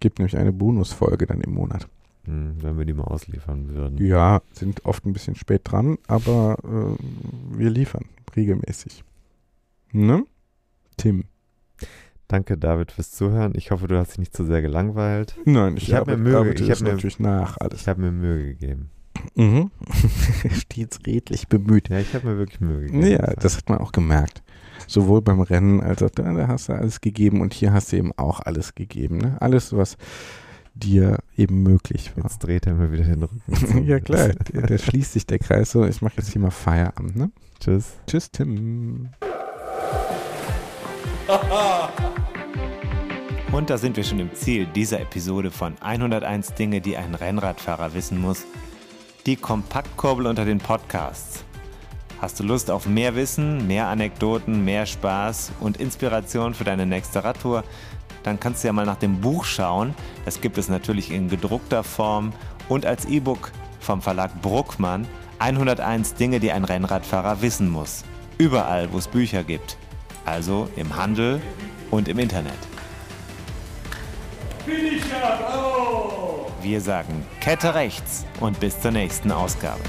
Gibt nämlich eine Bonusfolge dann im Monat. Hm, wenn wir die mal ausliefern würden. Ja, sind oft ein bisschen spät dran, aber äh, wir liefern regelmäßig. Ne? Tim. Danke, David, fürs Zuhören. Ich hoffe, du hast dich nicht zu sehr gelangweilt. Nein, ich, ich habe mir Mühe, ich hab mir, natürlich nach alles. Ich habe mir Mühe gegeben. Mhm. Stets redlich bemüht. Ja, ich habe mir wirklich Mühe gegeben. Ja, das hat man auch gemerkt. Sowohl beim Rennen als auch da, da hast du alles gegeben und hier hast du eben auch alles gegeben. Ne? Alles, was dir eben möglich war. Jetzt dreht er mir wieder den Rücken. ja, klar. Der, der, schließt sich der Kreis so. Ich mache jetzt hier mal Feierabend. Ne? Tschüss. Tschüss, Tim. Und da sind wir schon im Ziel dieser Episode von 101 Dinge, die ein Rennradfahrer wissen muss. Die Kompaktkurbel unter den Podcasts. Hast du Lust auf mehr Wissen, mehr Anekdoten, mehr Spaß und Inspiration für deine nächste Radtour? Dann kannst du ja mal nach dem Buch schauen. Das gibt es natürlich in gedruckter Form und als E-Book vom Verlag Bruckmann. 101 Dinge, die ein Rennradfahrer wissen muss. Überall, wo es Bücher gibt. Also im Handel und im Internet. Wir sagen Kette rechts und bis zur nächsten Ausgabe.